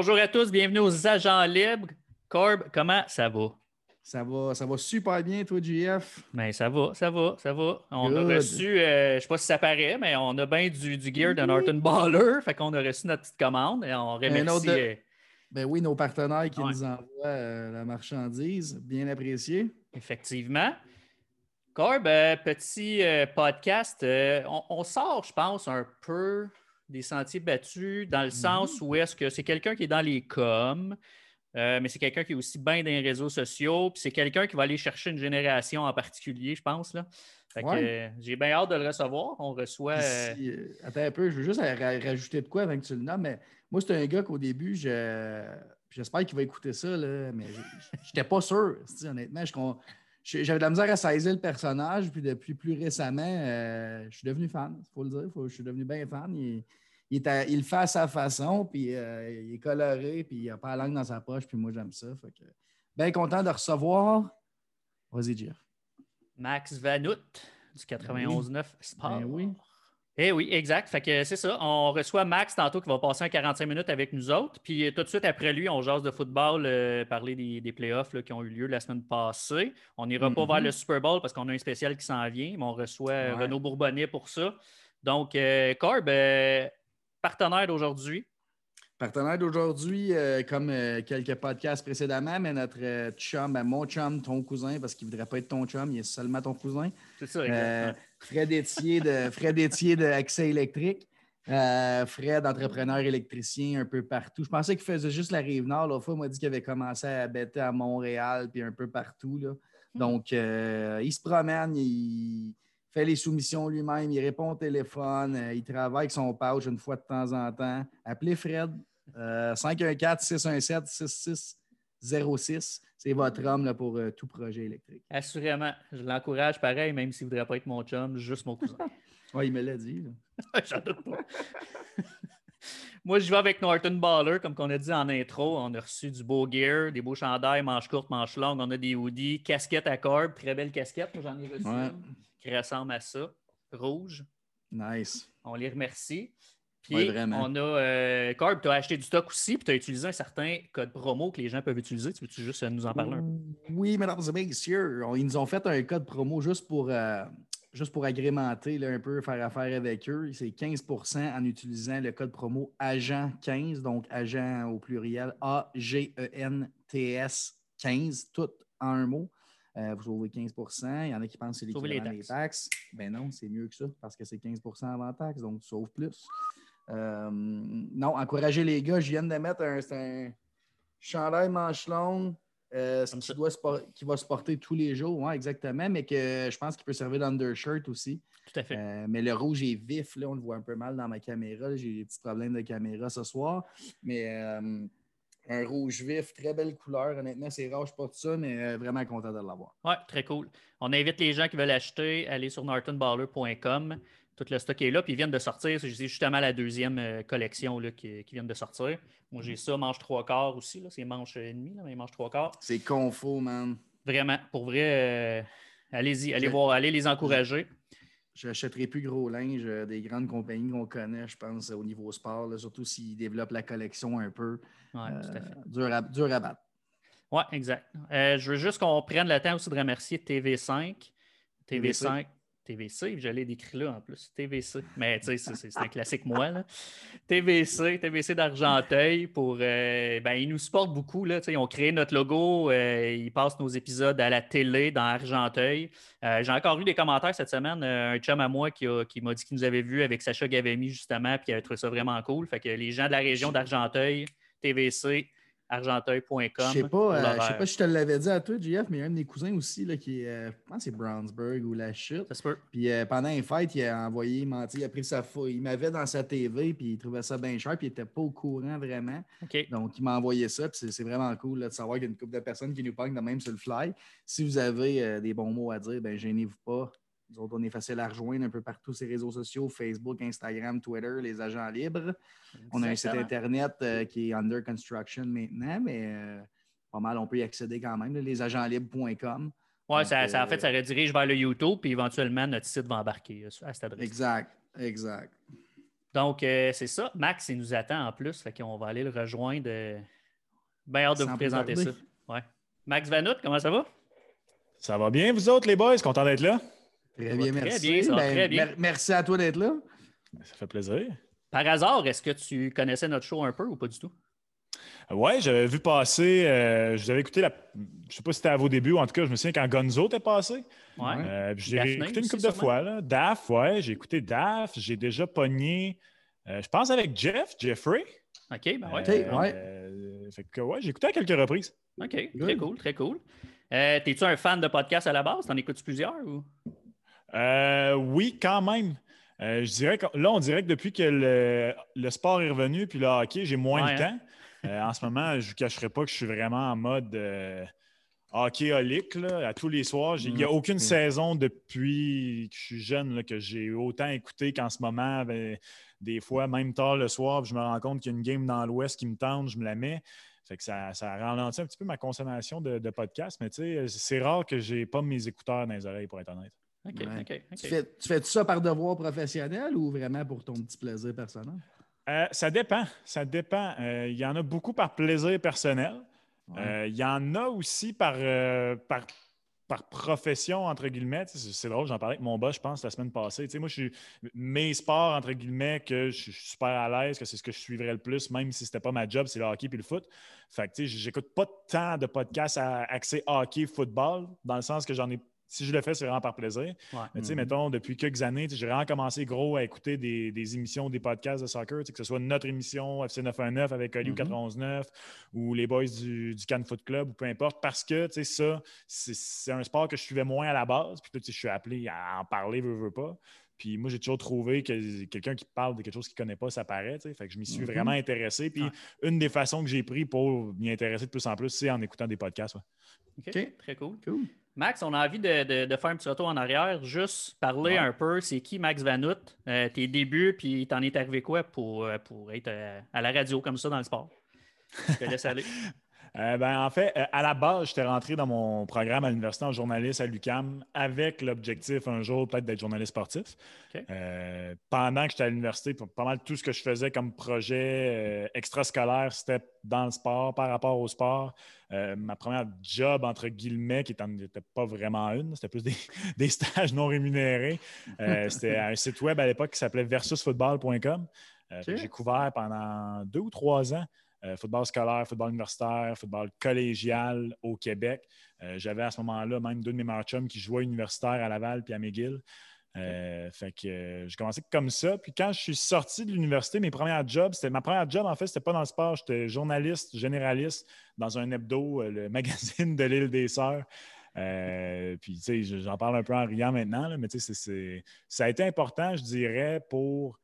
Bonjour à tous, bienvenue aux Agents Libres. Corb, comment ça va? Ça va, ça va super bien, toi, JF. Ben, ça va, ça va, ça va. On a reçu, euh, je ne sais pas si ça paraît, mais on a bien du, du gear de Norton Baller. Fait qu'on a reçu notre petite commande et on remercie. Euh, ben oui, nos partenaires qui nous envoient euh, la marchandise. Bien apprécié. Effectivement. Corb, petit podcast. On, sort, je pense, un peu des sentiers battus dans le mhm. sens où est-ce que c'est quelqu'un qui est dans les coms, euh, mais c'est quelqu'un qui est aussi bien dans les réseaux sociaux, puis c'est quelqu'un qui va aller chercher une génération en particulier, je pense. Là. Euh, j'ai bien hâte de le recevoir. On reçoit. Euh, attends un peu, je veux juste rajouter de quoi avant que tu le nommes, mais moi, c'est un gars qu'au début, j'espère qu'il va écouter ça, là, mais j'étais pas sûr. Honnêtement, j'avais de la misère à saisir le personnage, puis depuis plus récemment, je suis devenu fan, il faut le dire. je suis devenu bien fan il, le fait à sa façon, puis euh, il est coloré, puis il n'a pas la langue dans sa poche, puis moi, j'aime ça. bien content de recevoir. Vas-y. Max Vanout du 91.9 ben Sport. Ben oui. Eh oui, exact. Fait que c'est ça. On reçoit Max tantôt qui va passer un 45 minutes avec nous autres. Puis euh, tout de suite après lui, on jase de football, euh, parler des, playoffs qui ont eu lieu la semaine passée. On n'ira pas vers le Super Bowl parce qu'on a un spécial qui s'en vient, mais on reçoit Renaud Bourbonnet pour ça. Donc, Corb, partenaire d'aujourd'hui? Partenaire d'aujourd'hui, euh, comme euh, quelques podcasts précédemment, mais notre euh, chum, ben, mon chum, ton cousin, parce qu'il ne voudrait pas être ton chum, il est seulement ton cousin. C'est ça, exactement. Fred Étier de, Fred Étier de Accès électrique. Euh, Fred, entrepreneur électricien un peu partout. Je pensais qu'il faisait juste la rive nord. L'autre fois, il m'a dit qu'il avait commencé à bêter à Montréal puis un peu partout. Là. Hmm. Donc, euh, il se promène, il fait les soumissions lui-même, il répond au téléphone, euh, il travaille avec son pouch une fois de temps en temps. Appelez Fred, 514-617-66 06. C'est votre homme là, pour euh, tout projet électrique. Assurément. Je l'encourage pareil, même s'il ne voudrait pas être mon chum, juste mon cousin. oui, il me l'a dit. J'en doute pas. Moi, je vais avec Norton Baller, comme on a dit en intro. On a reçu du beau gear, des beaux chandails, manches courtes, manches longues. On a des hoodies, casquette à cordes, très belle casquette. J'en ai reçu une qui ressemble à ça, rouge. Nice. On les remercie. Puis on a euh, Corb, tu as acheté du stock aussi, puis tu as utilisé un certain code promo que les gens peuvent utiliser. Tu veux-tu juste nous en parler un peu? Oui, mesdames et messieurs, ils nous ont fait un code promo juste pour, euh, juste pour agrémenter un peu, faire affaire avec eux. C'est 15% en utilisant le code promo AGENT15, donc agent au pluriel A-G-E-N-T-S 15, tout en un mot. Euh, vous sauvez 15 Il y en a qui pensent que c'est l'équivalent des taxes. Ben non, c'est mieux que ça parce que c'est 15% avant taxes, donc tu sauves plus. Euh, non, encouragez les gars. Je viens de mettre un, un chandail manche longue euh, qui, doit qui, va se porter tous les jours, exactement, mais que je pense qu'il peut servir d'undershirt aussi. Tout à fait. mais le rouge est vif, là, on le voit un peu mal dans ma caméra. J'ai des petits problèmes de caméra ce soir. Mais un rouge vif, très belle couleur. Honnêtement, c'est rare, je porte ça, mais euh, vraiment content de l'avoir. Oui, très cool. On invite les gens qui veulent acheter à aller sur nortonballer.com. Tout le stock est là, puis ils viennent de sortir. C'est justement la deuxième euh, collection là, qui, vient de sortir. Moi, j'ai ça, manche trois quarts aussi. C'est manche et demi, mais manche trois quarts. C'est confo, man. Vraiment, pour vrai, euh, allez-y, allez voir, allez les encourager. J'achèterai plus gros linge euh, des grandes compagnies qu'on connaît, je pense, au niveau sport, surtout s'ils développent la collection un peu. Oui, tout à fait. Euh, dur, à, battre. Oui, exact. Euh, je veux juste qu'on prenne le temps aussi de remercier TV5. TV5, TVC, j'allais décrire là en plus. TVC. Mais tu sais, c'est un classique moi. Là. TVC, TVC d'Argenteuil pour. Euh, ben, ils nous supportent beaucoup. Là, ils ont créé notre logo. Euh, ils passent nos épisodes à la télé dans Argenteuil. Euh, j'ai encore eu des commentaires cette semaine. un chum à moi qui, m'a dit qu'il nous avait vu avec Sacha Gavemi justement, puis il avait trouvé ça vraiment cool. Fait que les gens de la région d'Argenteuil, TVC, argenteuil.com. Je sais pas, euh, sais pas si je te l'avais dit à toi, JF, mais il y a un de mes cousins aussi là, qui euh, je pense que c'est Brownsburg ou la chute. Ça se peut. Puis euh, pendant une fête, il a envoyé, il, il a pris sa il m'avait dans sa TV, puis il trouvait ça bien cher, puis il n'était pas au courant vraiment. Donc il m'a envoyé ça, puis c'est vraiment cool de savoir qu'il y a une couple de personnes qui nous parlent de même sur le fly. Si vous avez des bons mots à dire, ben gênez-vous pas. Nous autres, on est facile à rejoindre un peu partout ces réseaux sociaux, Facebook, Instagram, Twitter, les agents libres. On a un site Internet euh, qui est under construction maintenant, mais euh, pas mal, on peut y accéder quand même, lesagentlibres.com. Oui, ça, en fait, ça redirige vers le YouTube, puis éventuellement, notre site va embarquer euh, à cette adresse. Exact, exact. Donc, euh, c'est ça. Max, il nous attend en plus. Fait qu'on va aller le rejoindre. Bien hâte de vous présenter ça. Ouais. Max Vanout, comment ça va? Ça va bien, vous autres, les boys? Content d'être là? Très bien, merci. Ben, très bien. Merci à toi d'être là. Ça fait plaisir. Par hasard, est-ce que tu connaissais notre show un peu ou pas du tout? Oui, j'avais vu passer, euh, je vous avais écouté, la, je ne sais pas si c'était à vos débuts, ou en tout cas, je me souviens quand Gonzo était passé. Ouais. Euh, j'ai écouté une couple de fois. Là. DAF, ouais, j'ai écouté DAF. J'ai déjà pogné, euh, je pense avec Jeff, Jeffrey. OK, ben ouais. fait que, ouais, j'ai écouté à quelques reprises. OK, très cool, très cool. T'es-tu un fan de podcast à la base? T'en écoutes plusieurs ou? Oui, quand même. je dirais que là, on dirait que depuis que le, sport est revenu, puis le hockey, j'ai moins de hein? temps. Euh, en ce moment, je ne vous cacherai pas que je suis vraiment en mode euh, hockeyholique à tous les soirs. Il n'y a mm. aucune mm. saison depuis que je suis jeune que j'ai autant écouté qu'en ce moment. Ben, des fois, même tard le soir, je me rends compte qu'il y a une game dans l'Ouest qui me tente, je me la mets. Fait que ça, ça ralentit un petit peu ma consommation de, de podcasts, mais c'est rare que je n'ai pas mes écouteurs dans les oreilles, pour être honnête. Tu fais, tu fais ça par devoir professionnel ou vraiment pour ton petit plaisir personnel? Euh, ça dépend. Ça dépend. Euh, il y en a beaucoup par plaisir personnel. Euh, il y en a aussi par, par, par, profession, entre guillemets. C'est drôle, j'en parlais avec mon boss, je pense, la semaine passée. moi, je suis mes sports, entre guillemets, que je suis super à l'aise, que c'est ce que je suivrais le plus, même si ce n'était pas ma job, c'est le hockey et le foot. Fait que, j'écoute pas tant de podcasts à accès hockey, football, dans le sens que j'en ai si je le fais, c'est vraiment par plaisir. Mais tu sais, mm-hmm. mettons, depuis quelques années, j'ai vraiment commencé gros à écouter des, émissions, des podcasts de soccer, que ce soit notre émission FC 919 avec Oli 419 ou les boys du, du Can Foot Club ou peu importe, parce que tu sais, ça, c'est un sport que je suivais moins à la base. Puis je suis appelé à en parler, veux, veux pas. Puis moi, j'ai toujours trouvé que quelqu'un qui parle de quelque chose qu'il ne connaît pas, ça paraît. Fait que je m'y suis mm-hmm. vraiment intéressé. Puis une des façons que j'ai pris pour m'y intéresser de plus en plus, c'est en écoutant des podcasts. OK, très cool. cool. Max, on a envie de, faire un petit retour en arrière, juste parler un peu, c'est qui Max Vanout, euh, tes débuts, puis t'en es arrivé quoi pour, euh, pour être euh, à la radio comme ça dans le sport? Je te laisse aller. Euh, ben, en fait, euh, à la base, j'étais rentré dans mon programme à l'université en journaliste à l'UCAM avec l'objectif un jour peut-être d'être journaliste sportif. Euh, pendant que j'étais à l'université, pas mal tout ce que je faisais comme projet extrascolaire, c'était dans le sport, par rapport au sport. ma première job, entre guillemets, qui n'était pas vraiment une, c'était plus des, stages non rémunérés. c'était un site web à l'époque qui s'appelait versusfootball.com. J'ai couvert pendant deux ou trois ans euh, football scolaire, football universitaire, football collégial au Québec. Euh, j'avais à ce moment-là même deux de mes meilleurs chums qui jouaient universitaire à Laval puis à McGill. Euh, fait que j'ai commencé comme ça. Puis quand je suis sorti de l'université, mes premières jobs, c'était ma première job, en fait, c'était pas dans le sport. J'étais journaliste, généraliste dans un hebdo, le magazine de l'île des Sœurs. puis, tu sais, j'en parle un peu en riant maintenant, mais tu sais, ça a été important, je dirais, pour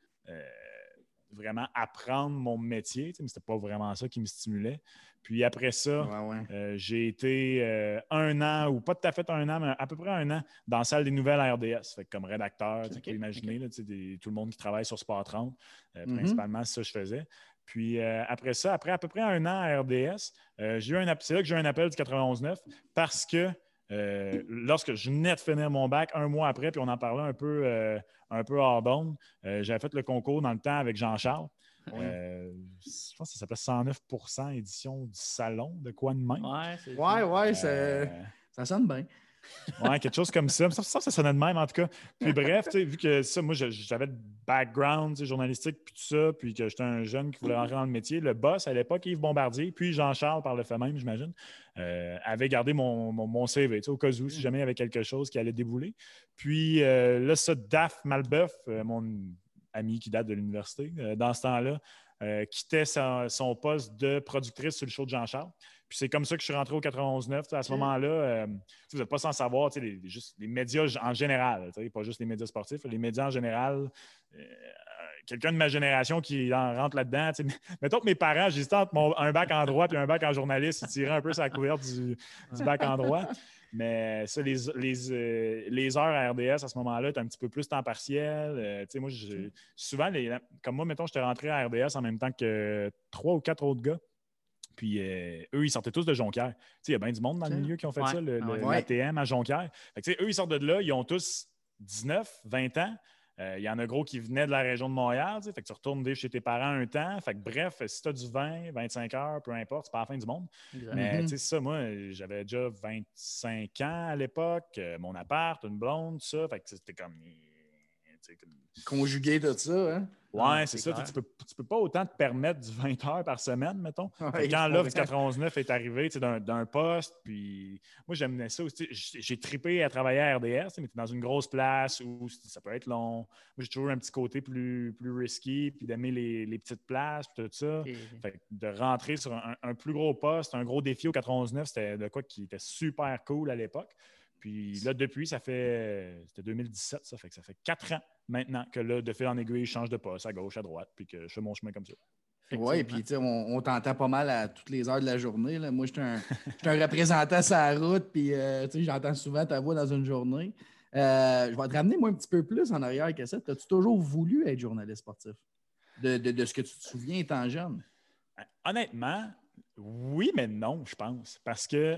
vraiment apprendre mon métier, mais c'était pas vraiment ça qui me stimulait. Puis après ça, euh, j'ai été euh, un an, ou pas tout à fait un an, mais à peu près un an, dans la salle des nouvelles à RDS, comme rédacteur. Tu peux imaginer, tout le monde qui travaille sur Sport 30, euh, mm-hmm. principalement, c'est ça que je faisais. Puis après ça, après à peu près un an à RDS, j'ai eu un c'est là que j'ai eu un appel du 91.9 parce que euh, lorsque je venais de finir mon bac, un mois après, puis on en parlait un peu, euh, un peu hors d'onde, euh, j'avais fait le concours dans le temps avec Jean-Charles. je pense que ça s'appelait 109% édition du salon, de quoi de même. Ouais, ouais, ça sonne bien. Ouais, quelque chose comme ça. Ça, ça, sonnait de même, en tout cas. Puis bref, vu que ça, moi, j'avais le background journalistique, puis tout ça, puis que j'étais un jeune qui voulait rentrer dans le métier, le boss à l'époque, Yves Bombardier, puis Jean-Charles, par le fait même, j'imagine, euh, avait gardé mon, mon, CV, au cas où, si jamais il y avait quelque chose qui allait débouler. Puis euh, là, ça, Daph Malbeuf, euh, mon ami qui date de l'université, dans ce temps-là, quittait son, poste de productrice sur le show de Jean-Charles. Puis c'est comme ça que je suis rentré au 91.9. À ce moment-là, euh, vous n'êtes pas sans savoir, les, juste les médias en général, pas juste les médias sportifs, les médias en général. Euh, quelqu'un de ma génération qui rentre là-dedans. Mettons que mes parents, j'hésitais entre un bac en droit et un bac en journaliste, ils tiraient un peu sa couverte du, bac en droit. Mais ça, les, euh, les, heures à RDS à ce moment-là, c'est un petit peu plus temps partiel. moi, souvent, comme moi, mettons, j'étais rentré à RDS en même temps que trois ou quatre autres gars. Puis euh, eux, ils sortaient tous de Jonquière. Il y a bien du monde dans le milieu qui ont fait ça, le, l'ATM à Jonquière. eux, ils sortent de là, ils ont tous 19, 20 ans. Il y en a gros qui venaient de la région de Montréal. Fait que tu retournes vivre chez tes parents un temps. Fait que bref, si tu as du 20, 25 heures, peu importe, c'est pas la fin du monde. Mais tu sais, ça, moi, j'avais déjà 25 ans à l'époque, mon appart, une blonde, tout ça. Fait que c'était comme Conjuguer tout ça, hein? Ouais, c'est ça. Tu peux, peux pas autant te permettre du 20 heures par semaine, mettons. quand l'offre du 99 est arrivée d'un poste, puis moi, j'aimais ça aussi. J'ai tripé à travailler à RDS, mais tu es dans une grosse place où ça peut être long. Moi, j'ai toujours un petit côté plus, plus risky, puis d'aimer les, petites places, puis tout ça. de rentrer sur un, un, plus gros poste, un gros défi au 99, c'était de quoi qui était super cool à l'époque. Puis là, depuis, ça fait. C'était 2017, ça fait que ça fait quatre ans maintenant que là, de fil en aiguille, je change de poste à gauche, à droite, puis que je fais mon chemin comme ça. Oui, puis tu sais, on, t'entend pas mal à toutes les heures de la journée. Là. Moi, je suis un, un, représentant sur la route, puis euh, tu sais, j'entends souvent ta voix dans une journée. Euh, je vais te ramener, moi, un petit peu plus en arrière que ça. As-tu toujours voulu être journaliste sportif? De, de, ce que tu te souviens étant jeune? Honnêtement, oui, mais non, je pense. Parce que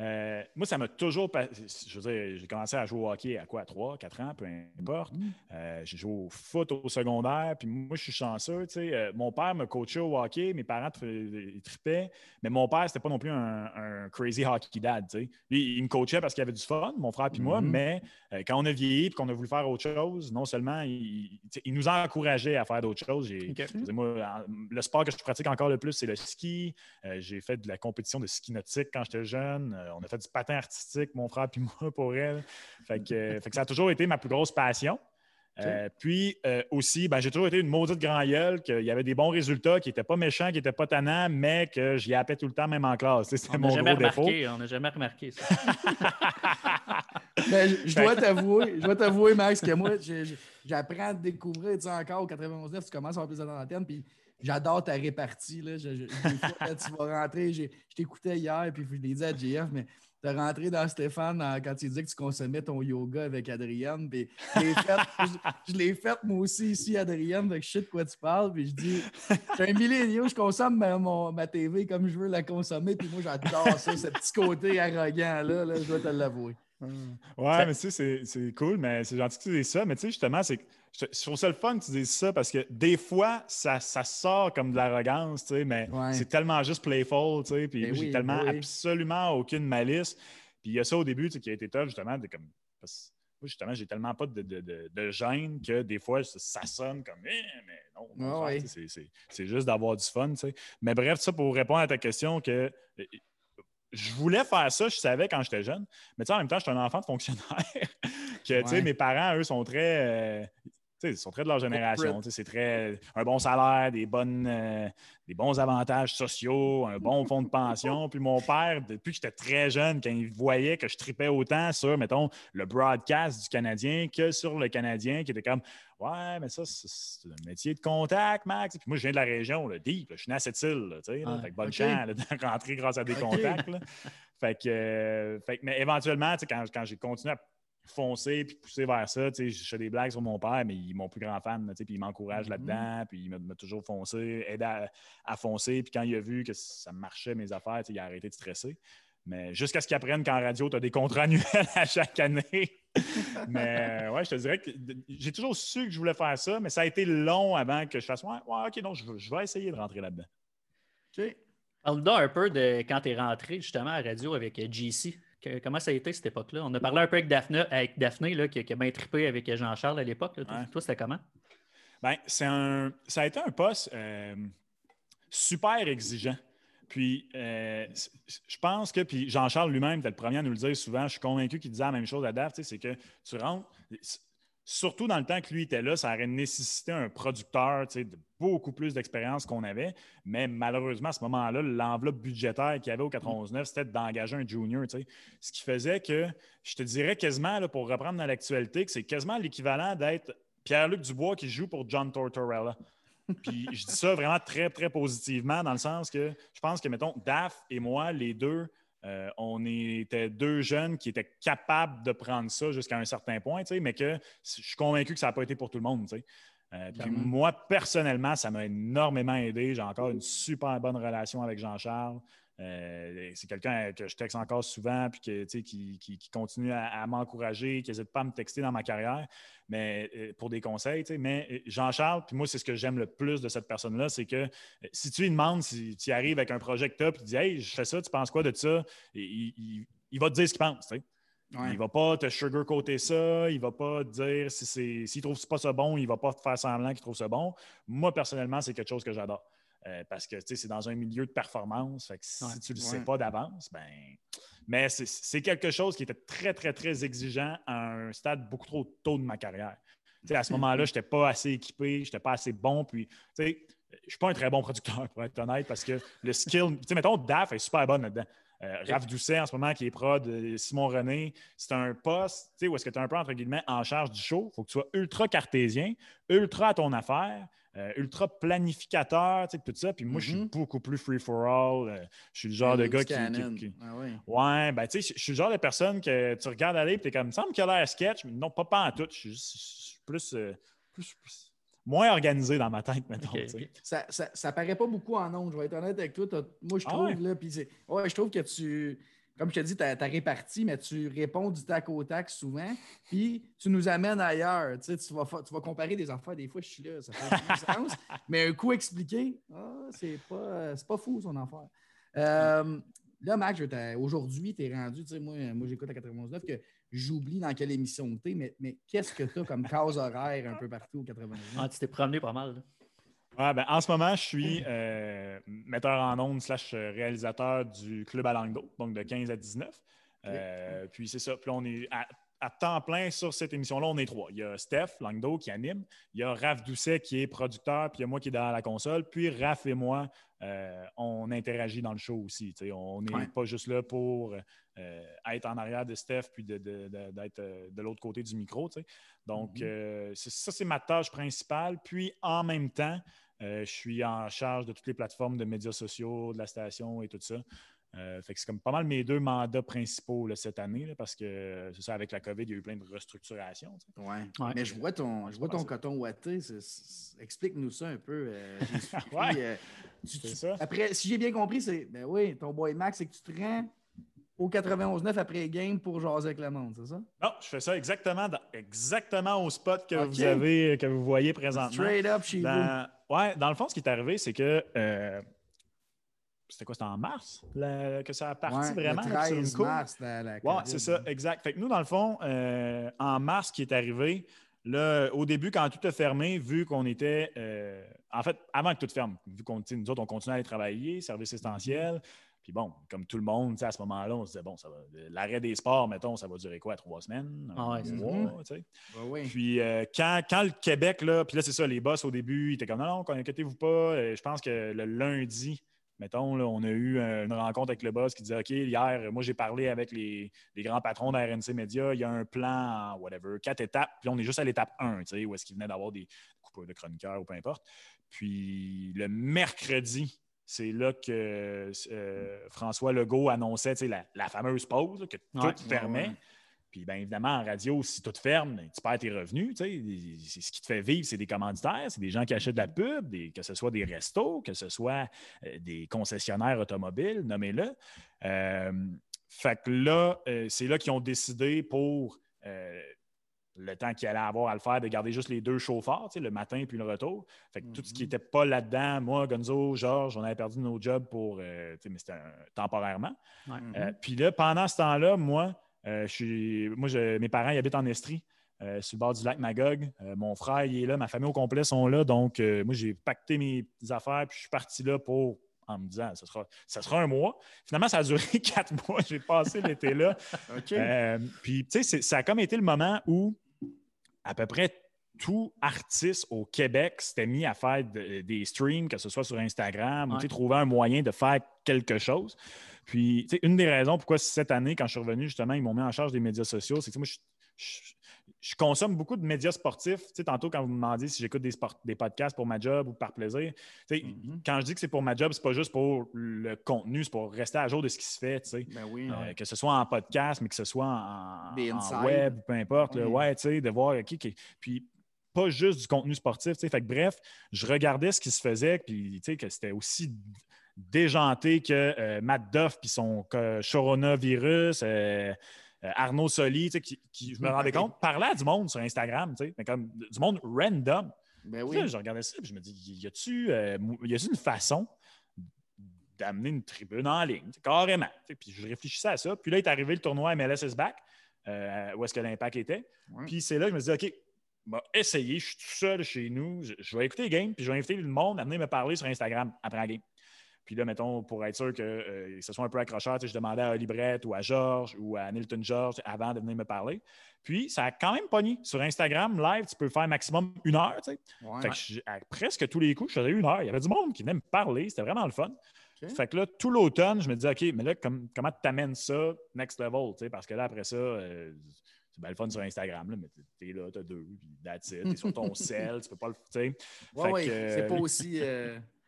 euh, moi, ça m'a toujours. Je veux dire, j'ai commencé à jouer au hockey à quoi, 3, 4 ans, peu importe. Mm-hmm. Euh, j'ai joué au foot au secondaire, puis moi, je suis chanceux. Tu sais, euh, mon père me coachait au hockey, mes parents ils trippaient, mais mon père, c'était pas non plus un, crazy hockey dad. Tu sais. Lui, il me coachait parce qu'il avait du fun, mon frère puis moi, mm-hmm. mais quand on a vieilli et qu'on a voulu faire autre chose, non seulement il, nous a encouragés à faire d'autres choses. Moi, le sport que je pratique encore le plus, c'est le ski. j'ai fait de la compétition de ski nautique quand j'étais jeune on a fait du patin artistique, mon frère puis moi, pour elle. Fait que, ça a toujours été ma plus grosse passion. Euh, puis euh, aussi, ben, j'ai toujours été une maudite grand gueule, qu'il y avait des bons résultats, qui n'étaient pas méchants, qui n'étaient pas tannants, mais que j'y appelais tout le temps, même en classe. C'était mon gros défaut. On n'a jamais remarqué ça. Ben, je, dois t'avouer, je dois t'avouer, Max, que moi, j'apprends à découvrir, tu sais, encore au 91 tu commences à avoir plus d'antenne, puis J'adore ta répartie. Là. tu vas rentrer. Je t'écoutais hier, puis je l'ai dit à JF, mais tu es rentré dans Stéphane quand tu disais que tu consommais ton yoga avec Adrienne. Puis je l'ai fait, moi aussi ici, Adrienne. Donc je sais de quoi tu parles. Puis je dis, j'ai un millénaire, je consomme ma, ma, TV comme je veux la consommer. Puis moi, j'adore ça, ce petit côté arrogant là, là je dois te l'avouer. Ouais, mais tu sais, c'est cool, mais c'est gentil que tu dises ça. Mais tu sais, justement, c'est je, trouve ça le fun que tu dises ça parce que des fois, ça, sort comme de l'arrogance, tu sais, mais c'est tellement juste playful, tu sais, puis ben j'ai tellement absolument aucune malice. Puis il y a ça au début, tu sais, qui a été top, justement, de comme. Parce, moi, justement, j'ai tellement pas de, de, gêne que des fois, ça, sonne comme eh, mais non, c'est juste d'avoir du fun. tu sais. Mais bref, ça pour répondre à ta question, que je voulais faire ça, je savais quand j'étais jeune, mais en même temps, je suis un enfant de fonctionnaire. que mes parents, eux, sont très. Euh, ils sont très de leur génération. C'est très un bon salaire, des, bonnes, euh, des bons avantages sociaux, un bon fonds de pension. Puis mon père, depuis que j'étais très jeune, quand il voyait que je tripais autant sur, mettons, le broadcast du Canadien que sur le Canadien, qui était comme Ouais, mais ça, c'est un métier de contact, Max. Puis moi, je viens de la région, le deep. je suis né à cette île. fait que bonne chance de rentrer grâce à des contacts. Fait que, euh, fait mais éventuellement, quand, quand j'ai continué à foncer puis pousser vers ça. Je fais des blagues sur mon père, mais il est mon plus grand fan. Puis il m'encourage mm-hmm. là-dedans, puis il m'a toujours foncé, aidé à, foncer. Puis quand il a vu que ça marchait, mes affaires, il a arrêté de stresser. Mais jusqu'à ce qu'il apprenne qu'en radio, tu as des contrats annuels à chaque année. mais euh, ouais, je te dirais que j'ai toujours su que je voulais faire ça, mais ça a été long avant que je fasse Ouais, OK, non, je, vais essayer de rentrer là-dedans. OK. Parle-nous un peu de quand tu es rentré justement à la radio avec Comment ça a été cette époque-là? On a parlé un peu avec Daphne, avec Daphné là, qui, a bien trippé avec Jean-Charles à l'époque. Toi, c'était comment? Ben, c'est un, ça a été un poste euh, super exigeant. Puis, euh, je pense que, puis Jean-Charles lui-même était le premier à nous le dire souvent, je suis convaincu qu'il disait la même chose à Daphne, c'est que tu rentres, surtout dans le temps que lui était là, ça aurait nécessité un producteur de beaucoup plus d'expérience qu'on avait. Mais malheureusement, à ce moment-là, l'enveloppe budgétaire qu'il y avait au 99, c'était d'engager un junior. Ce qui faisait que, je te dirais quasiment, là, pour reprendre dans l'actualité, que c'est quasiment l'équivalent d'être Pierre-Luc Dubois qui joue pour John Tortorella. Puis je dis ça vraiment très, très positivement dans le sens que je pense que, mettons, Daph et moi, les deux, euh, on était deux jeunes qui étaient capables de prendre ça jusqu'à un certain point, mais que je suis convaincu que ça n'a pas été pour tout le monde. Euh, moi, personnellement, ça m'a énormément aidé. J'ai encore une super bonne relation avec Jean-Charles. Euh, c'est quelqu'un que je texte encore souvent, puis que, qui, qui, continue à, m'encourager, qui n'hésite pas à me texter dans ma carrière mais, euh, pour des conseils. Mais euh, Jean-Charles, puis moi, c'est ce que j'aime le plus de cette personne-là, c'est que si tu lui demandes, si tu arrives avec un projet que tu as, puis tu dis Hey, je fais ça, tu penses quoi de ça? il, va te dire ce qu'il pense. Il ne va pas te sugarcoater ça, il ne va pas te dire si s'il ne trouve pas ça bon, il ne va pas te faire semblant qu'il trouve ça bon. Moi, personnellement, c'est quelque chose que j'adore. Euh, parce que c'est dans un milieu de performance. si tu ne le sais pas d'avance, ben. Mais c'est quelque chose qui était très, très, très exigeant à un stade beaucoup trop tôt de ma carrière. à ce moment-là, je n'étais pas assez équipé, je n'étais pas assez bon. Puis, je ne suis pas un très bon producteur, pour être honnête, parce que le skill, mettons, DAF est super bonne là-dedans. Euh, Raph Doucet, en ce moment, qui est prod, de Simon René, c'est un poste où est-ce que tu es un peu, entre guillemets, en charge du show. Il faut que tu sois ultra cartésien, ultra à ton affaire, euh, ultra planificateur, tout ça. Puis moi, je suis mm-hmm. beaucoup plus free for all. Euh, je suis le genre de gars qui. Ah ouais, ben tu sais, je suis le genre de personne que tu regardes aller et tu es comme, il me semble qu'il a l'air sketch, mais non, pas, pas en tout. Je suis, plus, plus, moins organisé dans ma tête, maintenant. Ça, ça, ça, paraît pas beaucoup en ondes, je vais être honnête avec toi. Moi, je ah trouve, là, puis ouais, je trouve que tu, comme je te dis, tu as, réparti, mais tu réponds du tac au tac souvent, puis tu nous amènes ailleurs. Tu, vas, tu vas comparer des affaires, des fois, je suis là, ça fait sens, mais un coup expliqué, ah, c'est pas, pas fou son affaire. Euh, là, Max, aujourd'hui, tu es rendu, tu sais, moi, moi j'écoute à 99, que j'oublie dans quelle émission tu es, mais, mais qu'est-ce que tu as comme case horaire un peu partout au 99? Ah, tu t'es promené pas mal. Ben, en ce moment, je suis euh, metteur en ondes slash réalisateur du Club à Langdo, donc de 15 à 19. Euh, puis c'est ça. Puis on est à, temps plein sur cette émission-là, on est trois. Il y a Steph Langdo qui anime, il y a Raph Doucet qui est producteur, puis il y a moi qui est dans la console, puis Raph et moi, euh, on interagit dans le show aussi. On n'est pas juste là pour euh, être en arrière de Steph puis d'être euh, de, l'autre côté du micro. Donc, mm-hmm. ça, c'est ma tâche principale. Puis, en même temps, je suis en charge de toutes les plateformes de médias sociaux, de la station et tout ça. fait que c'est comme pas mal mes deux mandats principaux cette année, parce que c'est ça, avec la COVID, il y a eu plein de restructurations. Oui, ouais. Mais je vois ton, je vois ton coton ouaté. Explique-nous ça un peu. Après, si j'ai bien compris, c'est ben oui, ton boy Max, c'est que tu te rends au 91-9 après game pour jaser avec le monde, c'est ça? Non, je fais ça exactement, exactement au spot que vous avez, que vous voyez présentement. Straight up chez dans, vous. Ouais, dans le fond, ce qui est arrivé, c'est que euh, c'était quoi? C'était en mars? Que ça a parti vraiment? Le 13 mars, Ouais, c'est ça, exact. Fait que nous, dans le fond, euh, en mars, qui est arrivé, Là, au début, quand tout a fermé, vu qu'on était. Euh, en fait, avant que tout ferme, vu qu'on nous autres, on continuait à aller travailler, service essentiel. Puis bon, comme tout le monde, à ce moment-là, on se disait, bon, ça va, l'arrêt des sports, mettons, ça va durer quoi, trois semaines? Ah ouais, mois, tu sais. Puis euh, quand, quand, le Québec, là, puis là, c'est ça, les boss au début, ils étaient comme, non, non, inquiétez-vous pas. Euh, je pense que le lundi, Mettons, là, on a eu une rencontre avec le boss qui disait OK, hier, moi, j'ai parlé avec les, grands patrons d'RNC Media. Il y a un plan, whatever, quatre étapes. Puis on est juste à l'étape 1, tu sais, où est-ce qu'il venait d'avoir des coupures de chroniqueurs ou peu importe. Puis le mercredi, c'est là que euh, François Legault annonçait la, la, fameuse pause, que tout fermait. Puis bien évidemment, en radio, si tout ferme, ben, tu perds tes revenus. C'est ce qui te fait vivre, c'est des commanditaires, c'est des gens qui achètent de la pub, que ce soit des restos, que ce soit euh, des concessionnaires automobiles, nommez-le. Euh, fait que là, euh, c'est là qu'ils ont décidé pour le temps qu'il allait avoir à le faire, de garder juste les deux chauffeurs, le matin puis le retour. Fait que tout ce qui n'était mm-hmm. pas là-dedans, moi, Gonzo, Georges, on avait perdu nos jobs pour, mais c'était temporairement. puis là, pendant ce temps-là, moi, euh, moi, mes parents ils habitent en Estrie. Euh, sur le bord du lac Magog. Euh, mon frère, il est là, ma famille au complet sont là. Donc, moi, j'ai pacté mes affaires, puis je suis parti là pour, en me disant, ça sera, ça sera un mois. Finalement, ça a duré quatre mois. J'ai passé l'été là. puis, tu sais, ça a comme été le moment où à peu près tout artiste au Québec s'était mis à faire des streams, que ce soit sur Instagram, ou trouver un moyen de faire quelque chose. Puis, une des raisons pourquoi cette année, quand je suis revenu, justement, ils m'ont mis en charge des médias sociaux, c'est que moi, je, consomme beaucoup de médias sportifs. tantôt, quand vous me demandez si j'écoute des, des podcasts pour ma job ou par plaisir, mm-hmm. quand je dis que c'est pour ma job, c'est pas juste pour le contenu, c'est pour rester à jour de ce qui se fait. Ben oui, euh, que ce soit en podcast, mais que ce soit en, web, peu importe. ouais, tu sais, de voir qui. puis, pas juste du contenu sportif. Fait que, bref, je regardais ce qui se faisait, puis que c'était aussi déjanté que Matt Duff puis son coronavirus. Arnaud Soli, qui, je me rendais compte, parlait à du monde sur Instagram, mais comme du monde random. Ben oui. je regardais ça et je me dis, y a-tu une façon d'amener une tribune en ligne, carrément. Puis je réfléchissais à ça. Puis là, est arrivé le tournoi MLS back, euh, où est-ce que l'impact était. Puis c'est là que je me dis, OK, bah, essayer, je suis tout seul chez nous, je, vais écouter les games, puis je vais inviter le monde à venir me parler sur Instagram après la game. Puis là, mettons, pour être sûr que euh, ce soit un peu accrocheur, je demandais à Olibrette ou à Georges ou à Nilton George avant de venir me parler. Puis ça a quand même pogné. Sur Instagram, live, tu peux faire maximum une heure. Fait que à presque tous les coups, je faisais une heure. Il y avait du monde qui venait me parler. C'était vraiment le fun. Fait que là, tout l'automne, je me disais, OK, mais là, comment tu t'amènes ça next level? Parce que là, après ça, euh, c'est bien le fun sur Instagram, là, mais t'es là, t'as deux, puis that's it. T'es sur ton sel, tu peux pas le. Oui, oui, c'est pas aussi.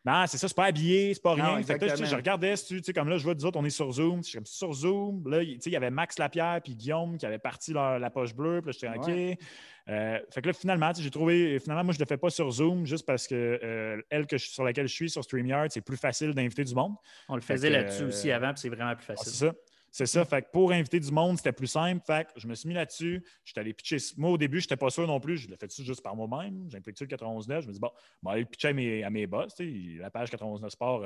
Euh, non, c'est ça, c'est pas habillé, c'est pas rien. fait que là, je, regardais, tu sais, comme là, je vois des autres, on est sur Zoom. Je suis sur Zoom? Là, il y avait Max Lapierre puis Guillaume qui avaient parti la poche bleue. Puis là, j'étais OK. Euh, fait que là, finalement, j'ai trouvé. Finalement, moi, je ne le fais pas sur Zoom juste parce que euh, elle que sur laquelle je suis, sur StreamYard, c'est plus facile d'inviter du monde. On le faisait là-dessus aussi avant, puis c'est vraiment plus facile. c'est ça. C'est ça. Fait que pour inviter du monde, c'était plus simple. Fait que je me suis mis là-dessus. Je suis allé pitcher. Moi, au début, je n'étais pas sûr non plus. Je l'ai fait juste par moi-même? J'implique-tu le 99. Je me dis, bon, je vais aller pitcher à mes, à mes boss. La page 99 Sport,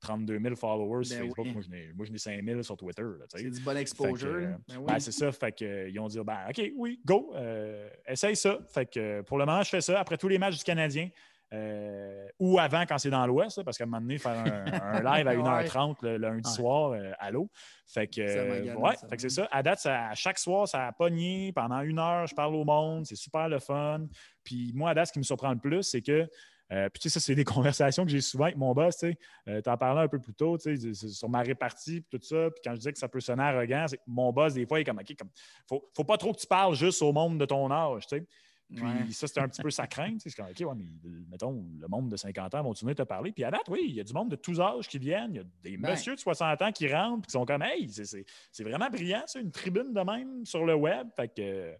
32 euh, 000 followers sur ben Facebook. Moi, je n'ai 5 000 sur Twitter. C'est du bon exposure. Euh, ben ben, c'est ça. Fait que, euh, ils ont dit, ben, OK, oui, go. essaye ça. Fait que pour le moment, je fais ça. Après tous les matchs du Canadien, euh, ou avant quand c'est dans l'Ouest, parce qu'à un moment donné, faire un, live à 1h30 le, lundi soir euh, à l'eau. Fait que, euh, ouais, fait que c'est ça. À date, à chaque soir, ça a pogné. Pendant une heure, je parle au monde. C'est super le fun. Puis moi, à date, ce qui me surprend le plus, c'est que puis, tu sais, ça, c'est des conversations que j'ai souvent avec mon boss. Tu sais, en parlais un peu plus tôt, tu sais, sur ma répartie, tout ça. Puis, quand je disais que ça peut sonner arrogant, c'est que mon boss, des fois, il est comme, OK, comme, faut, faut pas trop que tu parles juste au monde de ton âge, tu sais. Puis ça, c'était un petit peu sa crainte. C'est comme, OK, ouais, mais mettons, le monde de 50 ans vont continuer de te parler. Puis à date, oui, il y a du monde de tous âges qui viennent. Il y a des ben. messieurs de 60 ans qui rentrent et qui sont comme, hey, c'est vraiment brillant, c'est une tribune de même sur le web. Fait que,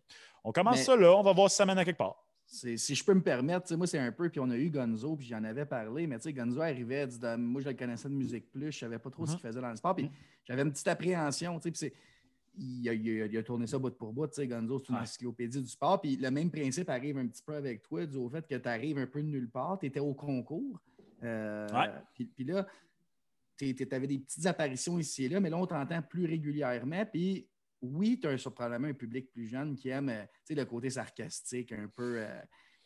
on commence ça là, on va voir si ça mène à quelque part. Si je peux me permettre, moi, c'est un peu, puis on a eu Gonzo, puis j'en avais parlé, mais tu sais, Gonzo arrivait, dit, moi, je le connaissais de Musique Plus, je savais pas trop ce uh-huh. qu'il faisait dans le sport, puis j'avais une petite appréhension, tu sais, il a, tourné ça bout pour bout. Tu sais, Gonzo, c'est une encyclopédie du sport. Puis le même principe arrive un petit peu avec toi, du fait que tu arrives un peu de nulle part. Tu étais au concours. Euh, puis, là, tu avais des petites apparitions ici et là, mais là, on t'entend plus régulièrement. Puis oui, tu as un, probablement un public plus jeune qui aime euh, le côté sarcastique, un peu. Euh,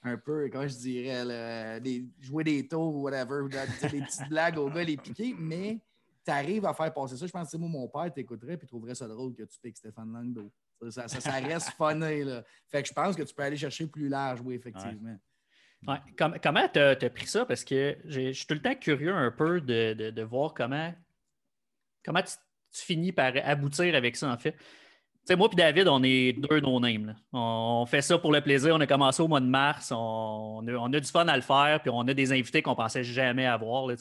un peu, comment je dirais, jouer des tours ou whatever, des petites blagues aux gars, les piquer, mais tu arrives à faire passer ça. Je pense que moi, mon père t'écouterait et trouverait ça drôle que tu piques Stéphane Langdo. Ça, ça, reste funny. Là. Fait que je pense que tu peux aller chercher plus large, oui, effectivement. Ouais. comment tu as, pris ça? Parce que je suis tout le temps curieux un peu de, voir comment, comment tu, finis par aboutir avec ça, en fait. moi et David, on est deux no-name. On fait ça pour le plaisir. On a commencé au mois de mars. On, a, du fun à le faire. Puis on a des invités qu'on pensait jamais avoir. Là,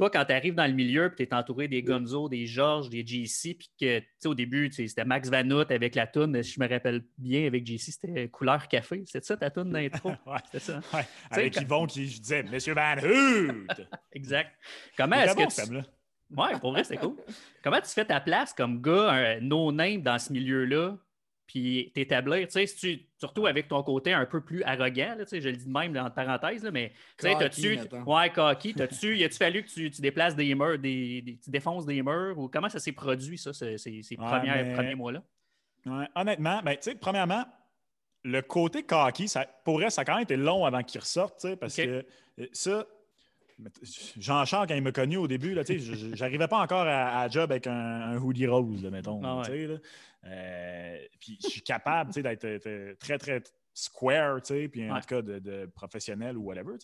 toi, quand tu arrives dans le milieu, tu es entouré des Gonzo, des Georges, des JC, puis que, au début, c'était Max Vanout avec la toune, si je me rappelle bien, avec JC, c'était Couleur Café. C'était ça ta toune d'intro? ouais, c'était ça. Ouais. Avec quand... Yvon qui je disais Monsieur Van exact. Comment est-ce que. Tu... Ouais, pour vrai, c'est cool. Comment tu fais ta place comme gars, un no-name dans ce milieu-là, puis t'établir, tu sais, surtout avec ton côté un peu plus arrogant, là, je le dis de même entre parenthèses, là, mais tu sais, t'as-tu, ouais, cocky, t'as-tu, y a-tu fallu que tu, tu déplaces des murs, des, tu défonces des murs, ou comment ça s'est produit, ça, ces, ces premiers mois-là? Ouais, honnêtement, ben, tu sais, premièrement, le côté cocky, ça, pour elle, ça a quand même été long avant qu'il ressorte, parce que euh, ça, Jean-Charles, quand il m'a connu au début, là, j'arrivais pas encore à, job avec un, hoodie rose, mettons. Ah euh, puis je suis capable d'être très, très square, puis en tout cas de, professionnel ou whatever.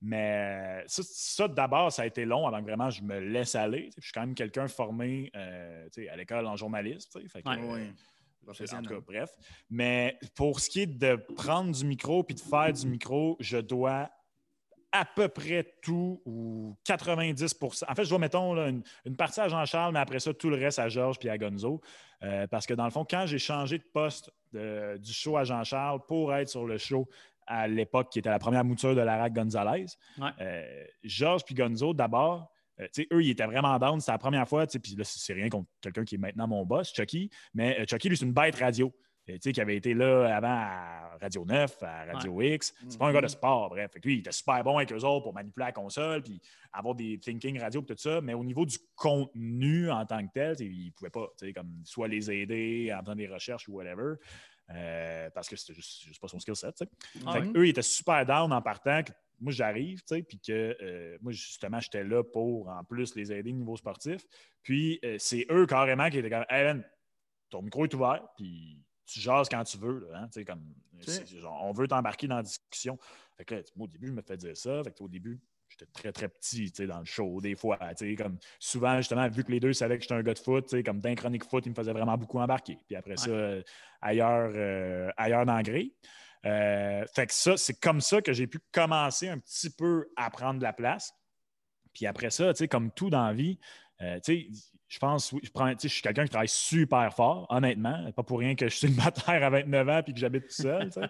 Mais ça, d'abord, ça a été long avant que vraiment je me laisse aller. Je suis quand même quelqu'un formé euh, à l'école en journaliste. Fait que, bref. Mais pour ce qui est de prendre du micro puis de faire du micro, je dois à peu près tout ou 90% En fait, je vois, mettons, une, partie à Jean-Charles, mais après ça, tout le reste à Georges puis à Gonzo. Euh, parce que dans le fond, quand j'ai changé de poste du show à Jean-Charles pour être sur le show à l'époque, qui était la première mouture de l'Arac Gonzalez. Georges puis Gonzo, d'abord, eux, ils étaient vraiment down. C'était la première fois. Puis là, c'est rien contre quelqu'un qui est maintenant mon boss, Chucky. Mais Chucky, lui, c'est une bête radio. Tu sais, qui avait été là avant à Radio 9, à Radio X. C'est pas un gars de mm-hmm. sport, bref. lui, il était super bon avec eux autres pour manipuler la console, puis avoir des thinking radio, tout ça. Mais au niveau du contenu en tant que tel, il pouvait pas, comme soit les aider en faisant des recherches ou whatever. Euh, parce que c'était juste, juste, pas son skill set. Ah eux, ils étaient super down en partant. Que moi, j'arrive, puis que euh, moi, justement, j'étais là pour en plus les aider au niveau sportif. Puis euh, c'est eux carrément qui étaient comme Hey, ton micro est ouvert, puis tu jases quand tu veux. Là, hein, comme, on veut t'embarquer dans la discussion. Fait que moi, au début, je me fais dire ça. Fait que, au début, j'étais très, très petit dans le show, des fois. Comme, souvent, justement, vu que les deux savaient que j'étais un gars de foot, comme d'un chronique foot, ils me faisaient vraiment beaucoup embarquer. Puis après ça, euh, ailleurs, euh, ailleurs dans le euh, fait que ça, c'est comme ça que j'ai pu commencer un petit peu à prendre de la place. Puis après ça, comme tout dans la vie, je pense, je, prends, je suis quelqu'un qui travaille super fort, honnêtement. Pas pour rien que je suis célibataire à 29 ans et que j'habite tout seul.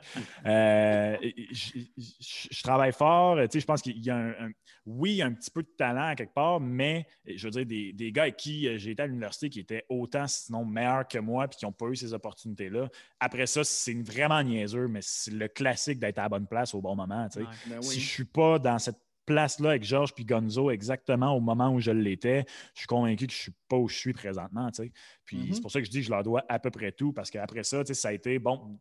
Euh, je, travaille fort. Je pense qu'il y a un, oui, un petit peu de talent quelque part, mais je veux dire, des, des gars avec qui euh, j'ai été à l'université qui étaient autant, sinon meilleurs que moi puis qui n'ont pas eu ces opportunités-là. Après ça, c'est vraiment niaiseux, mais c'est le classique d'être à la bonne place au bon moment. Ben si je ne suis pas dans cette place-là avec Georges puis Gonzo exactement au moment où je l'étais, je suis convaincu que je ne suis pas où je suis présentement. Puis mm-hmm. c'est pour ça que je dis que je leur dois à peu près tout, parce qu'après ça, ça a été bon,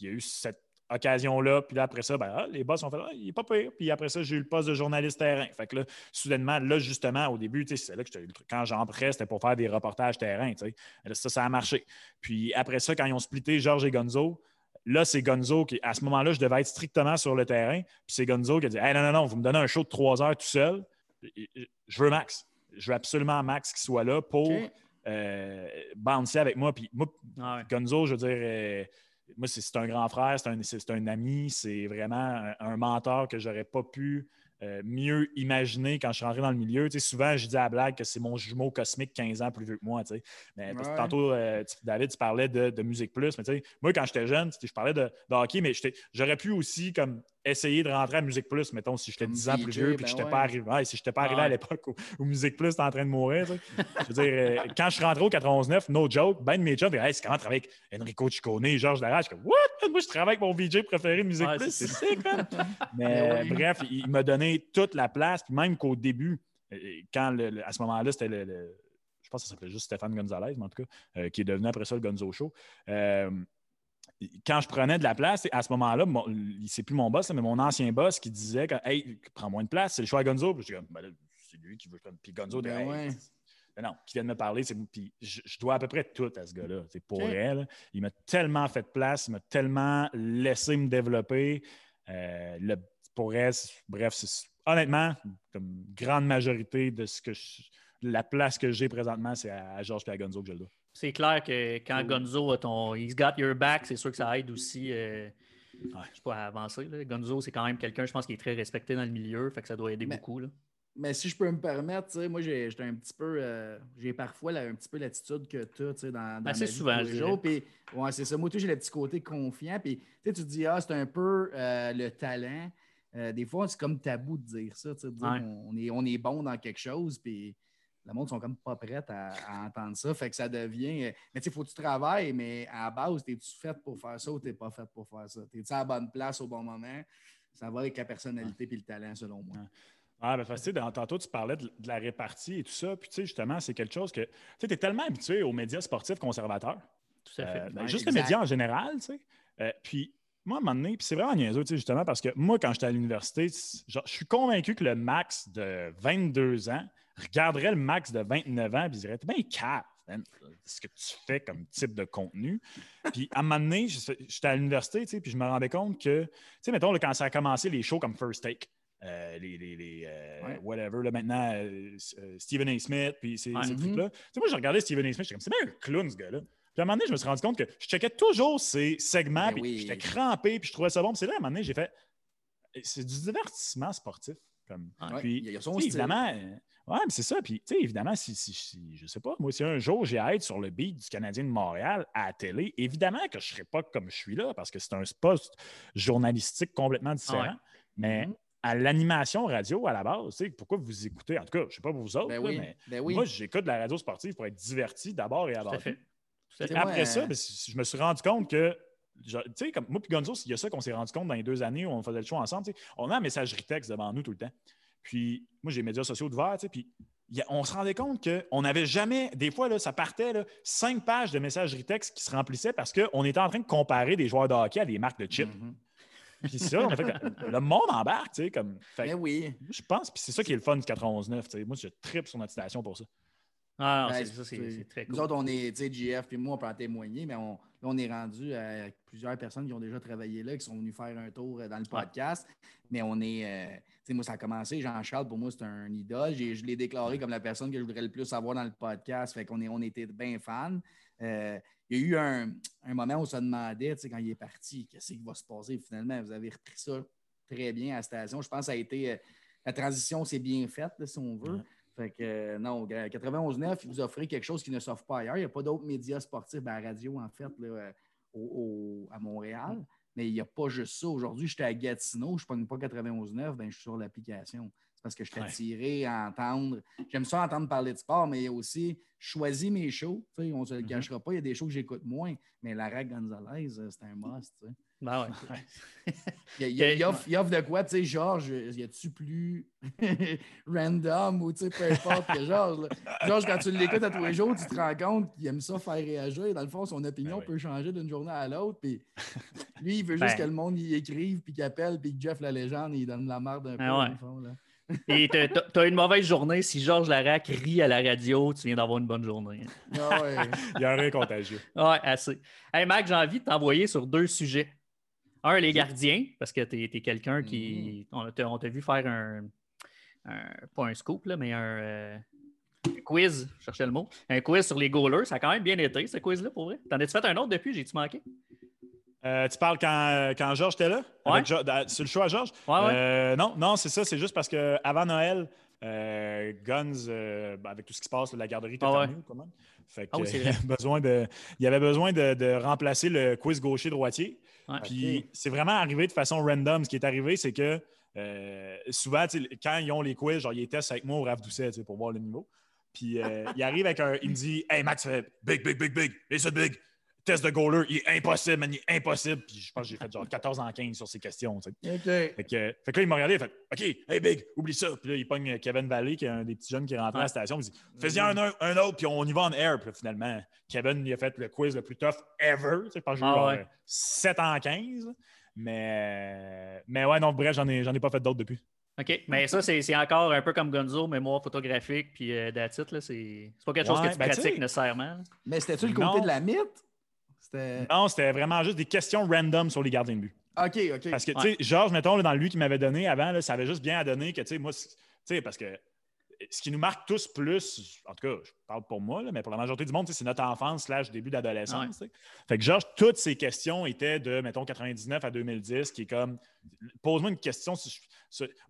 il y a eu cette occasion-là, puis là, après ça, ben, ah, les boss ont fait ah, il n'est pas pire. Puis après ça, j'ai eu le poste de journaliste terrain. Fait que là, soudainement, là, justement, au début, c'est là que quand j'entrais, c'était pour faire des reportages terrain. Ça, ça a marché. Puis après ça, quand ils ont splitté Georges et Gonzo, Là, c'est Gonzo qui, à ce moment-là, je devais être strictement sur le terrain. Puis c'est Gonzo qui a dit Hey, non, non, non, vous me donnez un show de trois heures tout seul. Je veux Max. Je veux absolument Max qui soit là pour euh, bouncer avec moi. Puis moi, ah Gonzo, je veux dire, euh, moi, c'est un grand frère, c'est un, un, ami, c'est vraiment un, mentor que j'aurais pas pu euh, mieux imaginer quand je suis rentré dans le milieu. souvent, je dis à la blague que c'est mon jumeau cosmique 15 ans plus vieux que moi. Mais, tantôt, euh, David, tu parlais de, Musique Plus. Mais moi, quand j'étais jeune, je parlais de, de hockey, mais j'aurais pu aussi comme essayer de rentrer à Musique Plus, mettons, si j'étais 10 ans plus vieux et que je n'étais pas arrivé. si je pas arrivé à l'époque où, Musique Plus était en train de mourir. je veux dire, euh, quand je suis rentré au 99, no joke, ben de mes jobs, hey, c'est comment travailler avec Enrico Ciccone, Georges Darage. Je What? Moi, je travaille avec mon VJ préféré de Musique Plus. C'est. Mais bref, il m'a donné toute la place. Puis même qu'au début, euh, quand à ce moment-là, c'était le, je pense que ça s'appelait juste Stéphane Gonzalez, mais en tout cas, euh, qui est devenu après ça le Gonzo Show quand je prenais de la place, à ce moment-là, c'est plus mon boss, mais mon ancien boss qui disait que, Hey, prends moins de place, c'est le choix à Gonzo. Puis je dis, ben c'est lui qui veut. Puis Gonzo, ben ben non, qui vient de me parler, puis je, dois à peu près tout à ce gars-là. C'est pour elle. Il m'a tellement fait de place, il m'a tellement laissé me développer. Euh, le, pour elle, bref, honnêtement, comme grande majorité de ce que la place que j'ai présentement, c'est à, Georges à Gonzo que je le dois c'est clair que quand Gonzo a ton He's got your back, c'est sûr que ça aide aussi. Euh, je sais pas à avancer. Gonzo, c'est quand même quelqu'un, je pense, qui est très respecté dans le milieu, fait que ça doit aider beaucoup. Là. Mais si je peux me permettre, moi, j'ai un petit peu. Euh, j'ai parfois un petit peu l'attitude que tu as dans, dans C'est souvent, Puis, ouais, c'est ça. Moi, j'ai le petit côté confiant. Puis, tu te dis, ah, c'est un peu euh, le talent. des fois, c'est comme tabou de dire ça. De dire on, est, on est bon dans quelque chose. Puis, le monde sont comme pas prêts à, entendre ça. Fait que ça devient. Mais tu sais, il faut que tu travailles, mais à la base, es-tu fait pour faire ça ou t'es pas fait pour faire ça? T'es-tu à la bonne place au bon moment? Ça va avec la personnalité et le talent, selon moi. Ah, ben, tu tantôt, tu parlais de, la répartie et tout ça. Puis, tu sais, justement, c'est quelque chose que. Tu sais, es tellement habitué aux médias sportifs conservateurs. Tout à fait. Euh, ben, juste les médias en général, tu sais. Euh, puis, moi, à un moment donné, puis c'est vraiment niaiseux, tu sais, justement, parce que moi, quand j'étais à l'université, je suis convaincu que le max de 22 ans, regarderait le max de 29 ans et dirait T'es bien cave, ce que tu fais comme type de contenu. Puis à un moment donné, j'étais à l'université, puis je me rendais compte que, tu sais, mettons, quand ça a commencé les shows comme First Take, euh, les, les, les euh, whatever, là, maintenant, euh, Stephen A. Smith, puis ces, trucs-là. Tu sais, moi, je regardais Stephen A. Smith, j'étais comme, c'est bien un clown, ce gars-là. Puis à un moment donné, je me suis rendu compte que je checkais toujours ces segments, ben puis j'étais crampé, puis je trouvais ça bon. Puis c'est là, à un moment donné, j'ai fait, c'est du divertissement sportif Comme, puis, il y a son évidemment, ouais, mais c'est ça. Puis, tu sais, évidemment, si, si, si, je sais pas, moi, si un jour j'ai à être sur le beat du Canadien de Montréal à la télé, évidemment que je ne serai pas comme je suis là parce que c'est un poste journalistique complètement différent. Mais mm-hmm à l'animation radio à la base. Pourquoi vous écoutez, en tout cas, je ne sais pas pour vous autres, ben mais ben moi, j'écoute la radio sportive pour être diverti d'abord et avant tout. Après ça, ben, je me suis rendu compte que, tu sais, comme moi et Gonzo, il y a ça qu'on s'est rendu compte dans les deux années où on faisait le show ensemble. On a un messagerie texte devant nous tout le temps. Puis, moi, j'ai les médias sociaux de sais, puis on se rendait compte qu'on n'avait jamais, des fois, là, ça partait là, cinq pages de messagerie texte qui se remplissaient parce qu'on était en train de comparer des joueurs de hockey à des marques de chips. Mm-hmm. Puis ça, on a fait le monde embarque, tu sais, comme. Fait, ben oui. Je pense, puis c'est ça qui est le fun du 91-9, tu sais. Moi, je tripe sur notre station pour ça. Ah, c'est ça, c'est très cool. Nous autres, on est, tu sais, JF puis moi, on peut en témoigner, mais on, là, on est rendu à plusieurs personnes qui ont déjà travaillé là, qui sont venues faire un tour euh, dans le podcast. Mais on est, euh, tu sais, moi, ça a commencé. Jean-Charles, pour moi, c'est un idole. Je l'ai déclaré comme la personne que je voudrais le plus avoir dans le podcast. Fait qu'on est, on était bien fans. Euh, il y a eu un, moment où on se demandait, quand il est parti, qu'est-ce qui va se passer finalement? Vous avez repris ça très bien à la station. Je pense que ça a été. Euh, la transition s'est bien faite, si on veut. Fait que euh, non, 91.9, il vous offrait quelque chose qui ne s'offre pas ailleurs. Il n'y a pas d'autres médias sportifs ben, à la radio, en fait, à Montréal. Mais il n'y a pas juste ça. Aujourd'hui, j'étais à Gatineau, je ne pogne pas 91.9, ben, je suis sur l'application parce que je suis attiré à entendre. J'aime ça entendre parler de sport, mais il y a aussi choisi mes shows. On ne se le mm-hmm. cachera pas, il y a des shows que j'écoute moins, mais Lara Gonzalez, euh, c'est un must. Ben ouais. il, y a, il, offre, il, offre, de quoi, tu sais, Georges, y a-tu plus random ou tu sais, peu importe que Georges. Georges, quand tu l'écoutes à tous les jours, tu te rends compte qu'il aime ça faire réagir. Dans le fond, son opinion ben peut changer d'une journée à l'autre. Puis lui, il veut juste ben. que le monde y écrive, puis qu'il appelle, puis que Jeff la légende, il donne la marde un ben peu, fond. Là. Et tu as une mauvaise journée. Si Georges Larac rit à la radio, tu viens d'avoir une bonne journée. Ah ouais. Il y a rien contagieux. Ouais, assez. Hey Mac, j'ai envie de t'envoyer sur deux sujets. Un, les gardiens, parce que tu es, quelqu'un qui. Mm-hmm. On t'a vu faire un, Pas un scoop, là, mais un. Euh, quiz, je cherchais le mot. Un quiz sur les goalers. Ça a quand même bien été, ce quiz-là, pour vrai. T'en as-tu fait un autre depuis? J'ai-tu manqué? Euh, tu parles quand, quand Georges était là? sur le show à Georges? Euh, non, non, c'est ça. C'est juste parce qu'avant Noël, euh, Guns, ben, avec tout ce qui se passe, la garderie quand même. Fait ah il, y avait besoin de, il avait besoin de, remplacer le quiz gaucher-droitier. Puis c'est vraiment arrivé de façon random. Ce qui est arrivé, c'est que souvent, quand ils ont les quiz, genre, ils testent avec moi au Raf Doucet pour voir le niveau. Puis il arrive avec un. Il me dit Hey Max, big, big, big, big, et ça big test de goaler, il est impossible, man, il est impossible. Puis je pense que j'ai fait genre 14 en 15 sur ces questions. OK. Fait que, fait que là, il m'a regardé, il a fait OK, hey Big, oublie ça. Puis là, il pogne Kevin Valley, qui est un des petits jeunes qui est rentré à la station. Il dit Fais-y un, un, autre, puis on y va en air. Puis finalement, Kevin, il a fait le quiz le plus tough ever. Je pense que j'ai ah, eu 7 en 15. Mais, mais ouais, non, bref, j'en ai, ai pas fait d'autres depuis. OK, mais ça, c'est encore un peu comme Gonzo, mémoire photographique, puis euh, c'est pas quelque chose que tu ben, pratiques nécessairement. Mais c'était-tu le côté de la mythe? Non, c'était vraiment juste des questions random sur les gardiens de but. OK, OK. Parce que, tu sais, Georges, mettons, dans lui qui m'avait donné avant, ça avait juste bien à donner que, tu sais, moi, tu sais, parce que ce qui nous marque tous plus, en tout cas, je parle pour moi, mais pour la majorité du monde, c'est notre enfance slash début d'adolescence. Fait que Georges, toutes ces questions étaient de, mettons, 99 à 2010, qui est comme, pose-moi une question,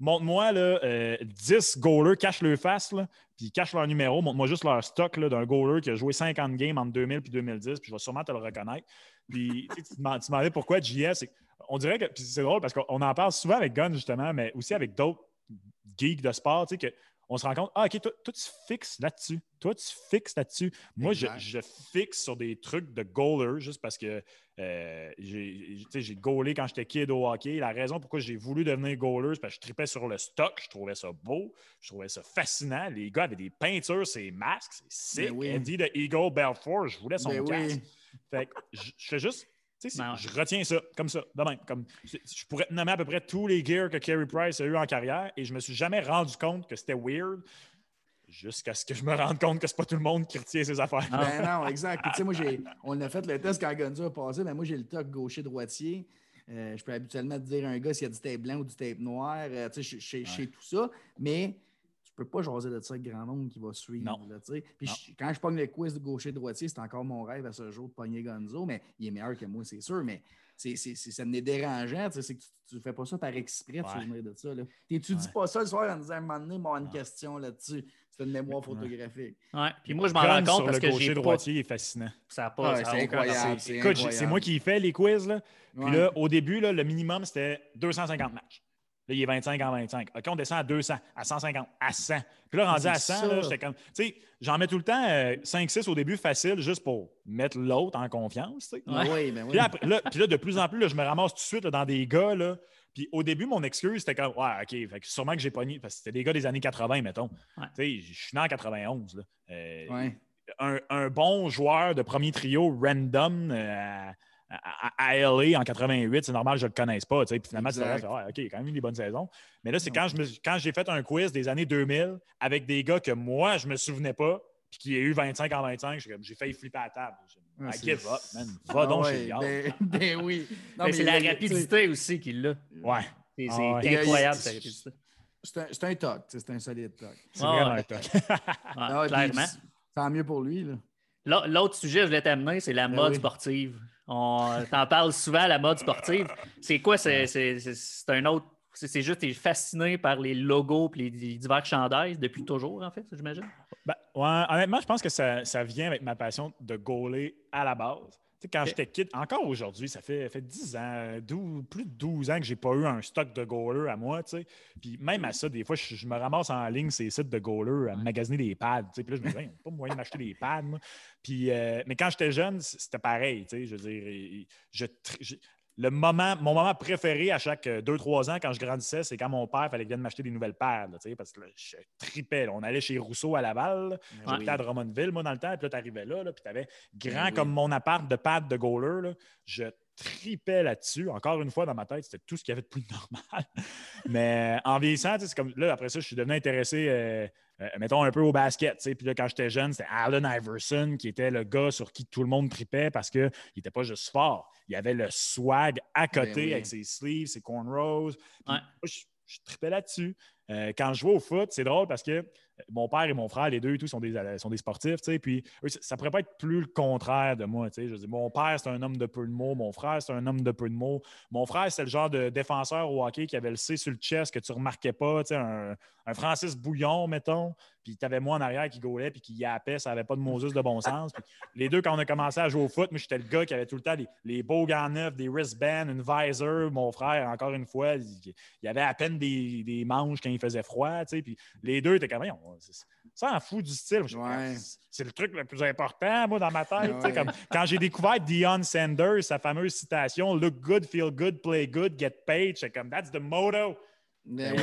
montre-moi euh, 10 goalers, cache le face, là, puis cache leur numéro, montre-moi juste leur stock d'un goaler qui a joué 50 games entre 2000 et 2010, puis je vais sûrement te le reconnaître. Puis tu te demandais pourquoi JS, on dirait que, c'est drôle parce qu'on en parle souvent avec Gun, justement, mais aussi avec d'autres geeks de sport, tu sais, que on se rend compte, ah, OK, toi, tu fixes là-dessus. Toi, tu fixes là-dessus. Moi, je, fixe sur des trucs de goaler juste parce que euh, j'ai goalé quand j'étais kid au hockey. La raison pourquoi j'ai voulu devenir goaler, c'est parce que je tripais sur le stock. Je trouvais ça beau. Je trouvais ça fascinant. Les gars avaient des peintures, ces masques. C'est ben sick. Eddie de Eagle Belfort, je voulais son ben casque. Fait que je fais juste ben je retiens ça, comme ça, de même. Comme, je, pourrais nommer à peu près tous les gears que Kerry Price a eu en carrière et je me suis jamais rendu compte que c'était weird jusqu'à ce que je me rende compte que c'est pas tout le monde qui retient ses affaires. Ben non, exact. tu sais, moi, on a fait le test quand Gonzo a passé, mais moi, j'ai le toc gaucher-droitier. Euh, je peux habituellement te dire un gars s'il y a du tape blanc ou du tape noir. Euh, tu sais, je sais tout ça. Mais peux pas jaser de ça avec grand monde qui va suivre. Là, puis quand je pogne le quiz de gaucher-droitier, c'est encore mon rêve à ce jour de pogner Gonzo, mais il est meilleur que moi, c'est sûr. Mais c'est, ça me dérangeant. C'est que tu ne fais pas ça par exprès de souvenir de ça. Tu n'étudies pas ça le soir en disant à un moment donné, moi, une question là-dessus? Tu fais une mémoire photographique. Ouais. Puis moi, je m'en rends compte parce que j'ai. Le droitier est fascinant. Ça pas. c'est incroyable. C'est moi qui fais les quiz. Là. Puis là, au début, là, le minimum, c'était 250 matchs. Là, il est 25 en 25. OK, on descend à 200, à 150, à 100. Puis là, rendu à 100, j'étais comme. Tu sais, j'en mets tout le temps 5-6 euh, au début facile, juste pour mettre l'autre en confiance. Tu sais. Oui, ben oui. Puis, là, puis là, de plus en plus, je me ramasse tout de suite dans des gars. Là, puis au début, mon excuse, c'était comme, ouais, OK, fait que sûrement que j'ai pogné, parce que c'était des gars des années 80, mettons. Tu sais, je suis né en 91. Là. Euh, ouais. un, un, bon joueur de premier trio random euh, à, LA en 88, c'est normal que je ne le connaisse pas. Puis finalement, tu ouais, OK, il a quand même eu des bonnes saisons. Mais là, c'est quand, quand j'ai fait un quiz des années 2000 avec des gars que moi, je ne me souvenais pas, puis qui a eu 25 en 25, j'ai failli flipper à la table. I give up, man. Va ah donc chez ben, ben oui. c'est la rapidité aussi qu'il l'a. Ouais. C'est ah incroyable, cette rapidité. C'est un, un toc, c'est un solide toc. C'est vraiment un toc. clairement. Tant mieux pour lui. L'autre sujet que je voulais t'amener, c'est la ben mode sportive. On t'en parle souvent, la mode sportive. C'est quoi? C'est un autre. C'est juste, tu es fasciné par les logos et les divers chandails depuis toujours, en fait, j'imagine? Ben, ouais, honnêtement, je pense que ça, ça, vient avec ma passion de gauler à la base quand j'étais kid, encore aujourd'hui, ça fait, fait 10 ans, plus de 12 ans que j'ai pas eu un stock de goalers à moi. Puis même à ça, des fois, je, me ramasse en ligne ces sites de goalers à magasiner des pads. Puis là, je me dis, il n'y a pas moyen d'acheter des pads. Puis, euh, mais quand j'étais jeune, c'était pareil. Je veux dire, je, le moment, mon moment préféré à chaque 2-3 ans quand je grandissais, c'est quand mon père fallait qu'il vienne m'acheter des nouvelles paires. parce que je tripais. On allait chez Rousseau à Laval. J'étais à Drummondville, moi, dans le temps. Puis là, tu arrivais là, puis tu avais grand comme mon appart de pads de goaler. Je tripais là-dessus. Encore une fois, dans ma tête, c'était tout ce qu'il y avait de plus normal. Mais en vieillissant, c'est comme là, après ça, je suis devenu intéressé. Euh, euh, mettons un peu au basket. Puis là, quand j'étais jeune, c'était Allen Iverson qui était le gars sur qui tout le monde tripait parce qu'il n'était pas juste fort. Il avait le swag à ben côté avec ses sleeves, ses cornrows. je, je tripais là-dessus. Euh, quand je jouais au foot, c'est drôle parce que mon père et mon frère, les deux et tout, sont des, sont des sportifs, puis ça pourrait pas être plus le contraire de moi, Je dis, mon père, c'est un homme de peu de mots, mon frère, c'est un homme de peu de mots. Mon frère, c'est le genre de défenseur au hockey qui avait le C sur le chest que tu remarquais pas, un, un Francis Bouillon, mettons, puis tu avais moi en arrière qui gaulait puis qui yappait, ça n'avait pas de Moses de bon sens. les deux, quand on a commencé à jouer au foot, moi, j'étais le gars qui avait tout le temps les, beaux gants neufs, des wristbands, une visor. Mon frère, encore une fois, il, y avait à peine des, manches quand il faisait froid, puis les deux étaient comme, ça en fout du style. C'est le truc le plus important, moi, dans ma tête. quand j'ai découvert Dion Sanders, sa fameuse citation Look good, feel good, play good, get paid, j'étais comme That's the motto. Ben oui.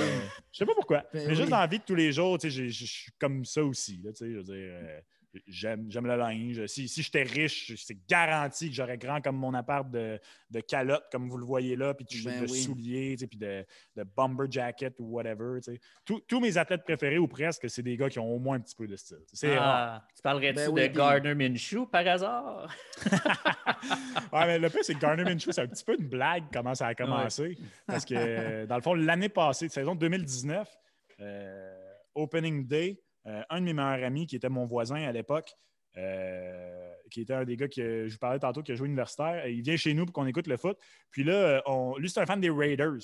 Je sais pas pourquoi. Ben mais juste dans la vie de tous les jours, je suis comme ça aussi. Là, je veux dire, euh, J'aime, le linge. Si, si j'étais riche, c'est garanti que j'aurais grand comme mon appart de, de calotte, comme vous le voyez là, puis de, ben souliers, puis de, de, bomber jacket ou whatever. tous mes athlètes préférés ou presque, c'est des gars qui ont au moins un petit peu de style. Ah, tu parlerais-tu ben de Gardner Minshew par hasard? ouais, mais le plus, c'est que Gardner Minshew, c'est un petit peu une blague comment ça a commencé. Parce que, dans le fond, l'année passée, saison 2019, euh, Opening Day, euh, un de mes meilleurs amis, qui était mon voisin à l'époque, euh, qui était un des gars que je vous parlais tantôt, qui a joué universitaire, il vient chez nous pour qu'on écoute le foot. Puis là, on, lui, c'est un fan des Raiders.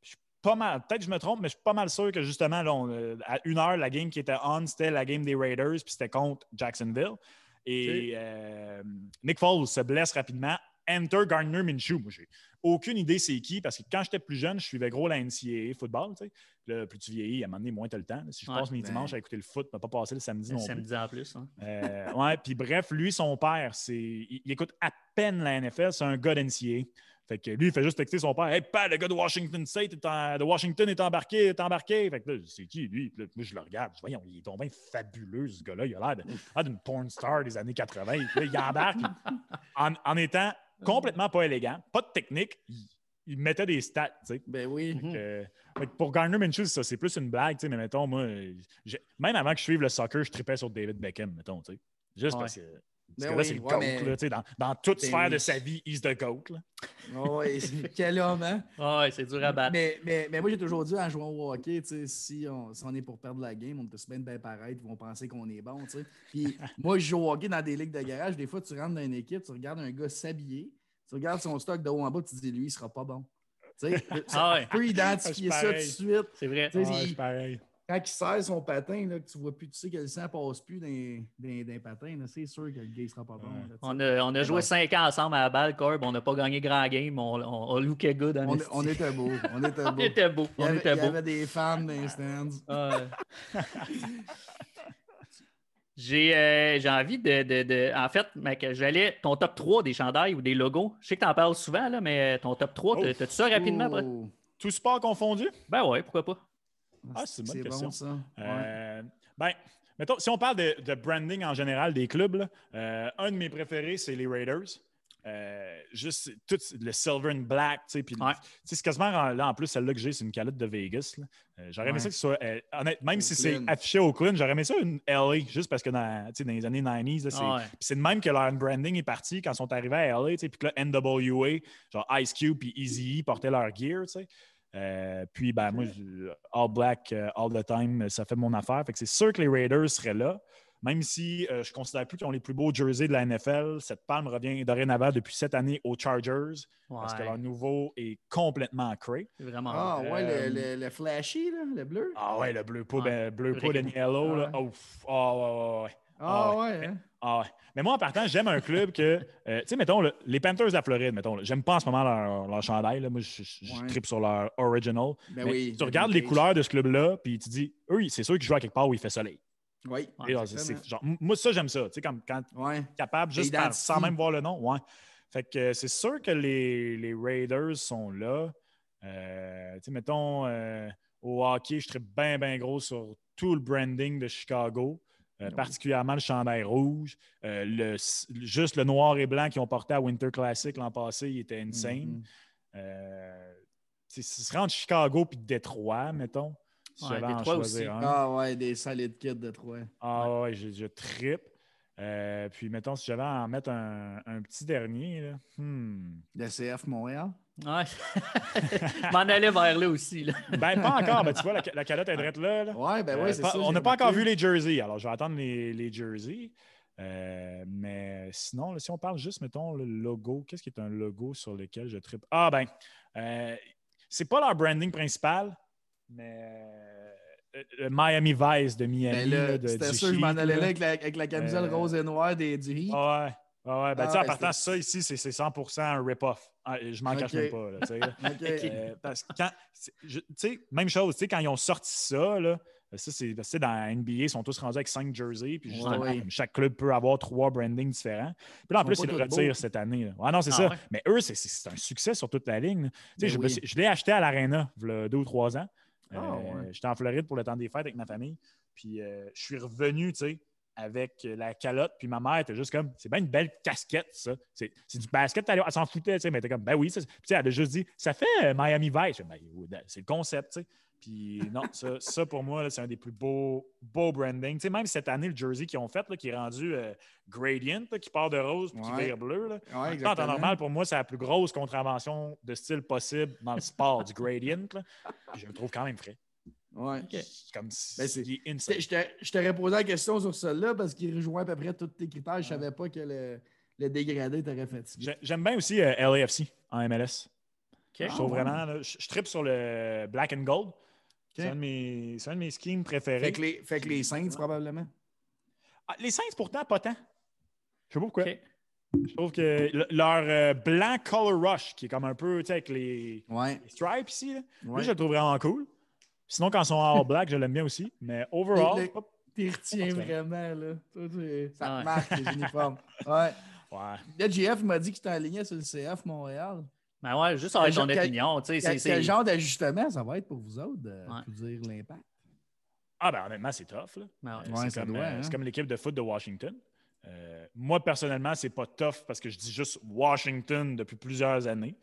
Je suis pas mal, peut-être que je me trompe, mais je suis pas mal sûr que justement, là, à une heure, la game qui était on, c'était la game des Raiders, puis c'était contre Jacksonville. Et euh, Nick Foles se blesse rapidement. Enter Gardner Minshew. Moi, j'ai aucune idée c'est qui, parce que quand j'étais plus jeune, je suivais gros la NCAA football. Tu sais. plus tu vieillis, à un moment donné, moins tu as le temps. Si je passe mes ben dimanches à écouter le foot, je ne pas passer le samedi non plus. samedi en plus. Hein. Euh, ouais, puis bref, lui, son père, c'est il, écoute à peine la NFL, c'est un gars d'NCAA. Fait que lui, il fait juste texter son père Hey, père, le gars de Washington State de Washington est embarqué, est embarqué. Fait que là, c'est qui lui? moi, je le regarde. Je voyons, il est tombé fabuleux, ce gars-là. Il a l'air d'une porn star des années 80. il embarque en, en, étant complètement pas élégant, pas de technique il mettait des stats, tu sais. Ben oui. pour Garner Minshew, ça, c'est plus une blague, tu sais, mais mettons, moi, même avant que je suive le soccer, je tripais sur David Beckham, mettons, tu sais. Juste parce que Parce ben que là, c'est le GOAT. Dans, dans, toute ben sphère de sa vie, il the GOAT. oui, quel homme, hein? oui, c'est dur à battre. Mais, mais, mais moi, j'ai toujours dit en jouant au hockey, si on, si on est pour perdre la game, on peut se mettre bien paraître, ils vont penser qu'on est bon. Puis moi, je joue au hockey dans des ligues de garage. Des fois, tu rentres dans une équipe, tu regardes un gars s'habiller, tu regardes son stock de haut en bas, tu te dis, lui, il sera pas bon. Tu ah ouais. peux identifier ça tout de suite. C'est vrai. c'est pareil quand il serre son patin, là, que tu vois plus, tu sais que le sang passe plus dans, les patins, c'est sûr que le gars ne sera pas bon. on, a, on a joué cinq ans ensemble à la balle, Corb. On n'a pas gagné grand game. On, on, on lookait good. On, on, était beau. On était beau. on était beau. Il y avait, était beau. Il y avait des fans dans les stands. J'ai euh, envie de, de, de, En fait, mec, j'allais. Ton top 3 des chandails ou des logos. Je sais que tu en parles souvent, là, mais ton top 3, oh. t'as-tu ça rapidement après? Tout sport confondu? Ben ouais, pourquoi pas. Ah, c'est une bonne question. Bon, ça. Euh, ben, mettons, si on parle de, branding en général des clubs, euh, un de mes préférés, c'est les Raiders. Euh, juste tout le silver and black, tu sais, puis c'est quasiment là en plus celle-là que j'ai, c'est une calotte de Vegas. j'aurais aimé ça que ce soit, même si c'est affiché au clown, j'aurais aimé ça une LA, juste parce que dans, dans les années 90, c'est de même que leur branding est parti quand ils sont arrivés à LA, puis que là, NWA, genre Ice Cube puis Easy portaient leur gear, tu sais. Euh, puis, ben, moi, All Black, euh, All the Time, ça fait mon affaire. Fait que c'est sûr que les Raiders seraient là. Même si euh, je ne considère plus qu'ils ont les plus beaux jerseys de la NFL, cette palme revient dorénavant depuis cette année aux Chargers. Parce que leur nouveau est complètement cray. Vraiment. Ah, ouais, le, le, flashy, là, le bleu. Ah, ouais, le bleu, pas, ouais. bleu, pas yellow. Là. Oh, oh, ouais, Ah, ouais. Hein? Ah. Mais moi, en partant, j'aime un club que, euh, tu sais, mettons, les Panthers de la Floride, mettons, j'aime pas en ce moment leur, leur chandail. Là. Moi, je, je tripe sur leur original. Ben mais tu regardes les couleurs de ce club-là, puis tu dis, eux, c'est sûr qu'ils jouent à quelque part où il fait soleil. Oui. genre, moi, ça, j'aime ça. Tu sais, comme quand ouais. capable, juste sans même voir le nom. Ouais. Fait que c'est sûr que les, les, Raiders sont là. Euh, tu sais, mettons, euh, au hockey, je tripe bien, bien gros sur tout le branding de Chicago. Euh, particulièrement le chandail rouge. Euh, le, juste le noir et blanc qu'ils ont porté à Winter Classic l'an passé, il était insane. Mm-hmm. euh, ce serait entre Chicago et Détroit, mettons. Si ouais, Détroit aussi. Ah ouais, des solides kits de Détroit. Ah ouais, je, je trippe. Euh, puis, mettons, si j'avais à en mettre un, un petit dernier, là, hmm. Le CF Montréal? Ouais. Je m'en allais vers là aussi. Là. Ben, pas encore. Ben, tu vois, la, calotte est drette là. là. Ouais, ben ouais, c'est ça. On n'a pas encore vu les jerseys. Alors, je vais attendre les, les jerseys. Euh, mais sinon, si on parle juste, mettons, le logo, qu'est-ce qui est un logo sur lequel je tripe? Ah, ben, euh, c'est pas leur branding principal, mais euh, le Miami Vice de Miami. Ben C'était sûr, je m'en allais là avec la, avec la camisole rose et noire des, du Heat. Ouais. Ah ouais, ben, ah, en partant, ça ici, c'est 100% un rip-off. Ah, je m'en cache même pas. Là, euh, parce que quand, sais, même chose, quand ils ont sorti ça, là, ça, c'est dans la NBA, ils sont tous rendus avec cinq jerseys. Puis chaque club peut avoir trois brandings différents. Puis là, en plus, ils le retirent cette année. Ah non, c'est ça. Mais eux, c'est un succès sur toute la ligne. Ben je, je l'ai acheté à l'Arena il y a deux ou trois ans. Euh, j'étais en Floride pour le temps des fêtes avec ma famille. Puis euh, je suis revenu, tu sais avec la calotte. Puis ma mère était juste comme, c'est bien une belle casquette, ça. C'est, du basket. Elle, s'en foutait, tu sais, mais elle était comme, ben oui. Ça, puis elle a juste dit, ça fait euh, Miami Vice. Ben, ben, c'est le concept, tu sais. Puis non, ça, ça pour moi, c'est un des plus beaux, beaux branding. Tu sais, même cette année, le jersey qu'ils ont fait, là, qui est rendu euh, Gradient, qui part de rose puis qui vire bleu. Là. en temps normal, pour moi, c'est la plus grosse contravention de style possible dans le sport, du Gradient. Là. je le trouve quand même frais. Ouais. Comme ben, je t'aurais posé la question sur celle-là parce qu'il rejoint à peu près tous tes critères. Je ne savais pas que le, le dégradé t'aurait fatigué. J'aime bien aussi euh, LAFC en MLS. Je trouve ah, vraiment. je, tripe sur le black and gold. C'est un, de mes, un de mes schemes préférés. Fait que les, fait que les Saints, probablement. Ah, les Saints, pourtant, pas tant. Je sais pas pourquoi. Je trouve que leur euh, blanc color rush, qui est comme un peu avec les, ouais. stripes ici, là, je le trouve vraiment cool. Sinon, quand ils sont en all black, je l'aime bien aussi. Mais overall. Tu retiens vraiment, là. ça te marque, les uniformes. Ouais. ouais. Le GF m'a dit que tu aligné sur le CF Montréal. Ben ouais, juste avec ton opinion. Quel, quel genre d'ajustement ça va être pour vous autres, de dire l'impact? Ah, ben honnêtement, c'est tough. Là. Ben ouais, c'est comme, euh, hein. comme l'équipe de foot de Washington. Euh, moi, personnellement, c'est pas tough parce que je dis juste Washington depuis plusieurs années.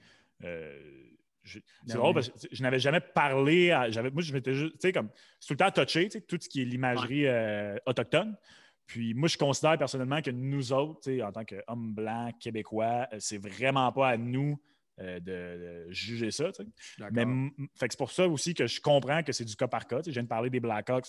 Euh, c'est ben drôle parce que je n'avais jamais parlé. À, moi, je m'étais juste, tu sais, comme, c'est tout le temps touché, tout ce qui est l'imagerie euh, autochtone. Puis moi, je considère personnellement que nous autres, en tant qu'hommes blancs québécois, euh, c'est vraiment pas à nous euh, de, juger ça. Mais c'est pour ça aussi que je comprends que c'est du cas par cas. Je viens de parler des Blackhawks.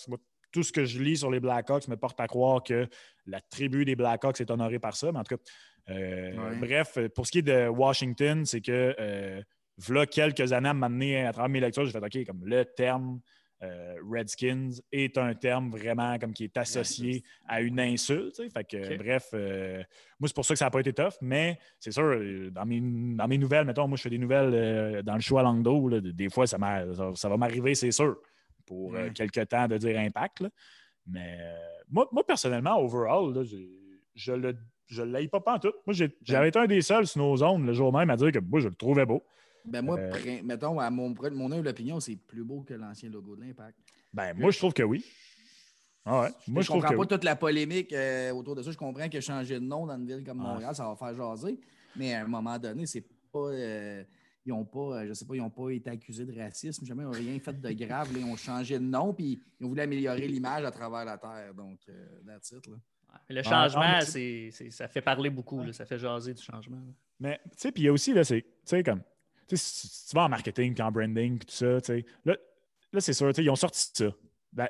tout ce que je lis sur les Blackhawks me porte à croire que la tribu des Blackhawks est honorée par ça. Mais en tout cas, euh, bref, pour ce qui est de Washington, c'est que voilà quelques années à m'amener à travers mes lectures, j'ai fait OK, comme le terme euh, Redskins est un terme vraiment comme qui est associé à une insulte. Fait que, bref, euh, moi, c'est pour ça que ça n'a pas été tough, mais c'est sûr, euh, dans mes, dans mes, nouvelles, mettons, moi, je fais des nouvelles dans le show à Langdo, des fois, ça, ça, va m'arriver, c'est sûr, pour quelques temps de dire impact. Mais moi, moi, personnellement, overall, je le je ne pas pas en tout. Moi, j'avais été un des seuls sur nos zones le jour même à dire que moi, je le trouvais beau. Ben moi, euh, mettons, à mon, mon humble opinion, c'est plus beau que l'ancien logo de l'Impact. Ben, moi, je trouve que oui. Ah ouais. Moi, je, je comprends pas toute la polémique euh, autour de ça. Je comprends que changer de nom dans une ville comme Montréal, ça va faire jaser. Mais à un moment donné, c'est pas. Euh, ils ont pas, je sais pas, ils n'ont pas été accusés de racisme, jamais ils n'ont rien fait de grave. ils ont changé de nom, puis ils ont voulu améliorer l'image à travers la terre. Donc, that's it. Là. Le changement, ça fait parler beaucoup, ça fait jaser du changement. Mais, tu sais, puis il y a aussi, là, c'est, tu sais, comme, si tu vas en marketing, en branding, tout ça, là, là c'est sûr, ils ont sorti ça. Ben,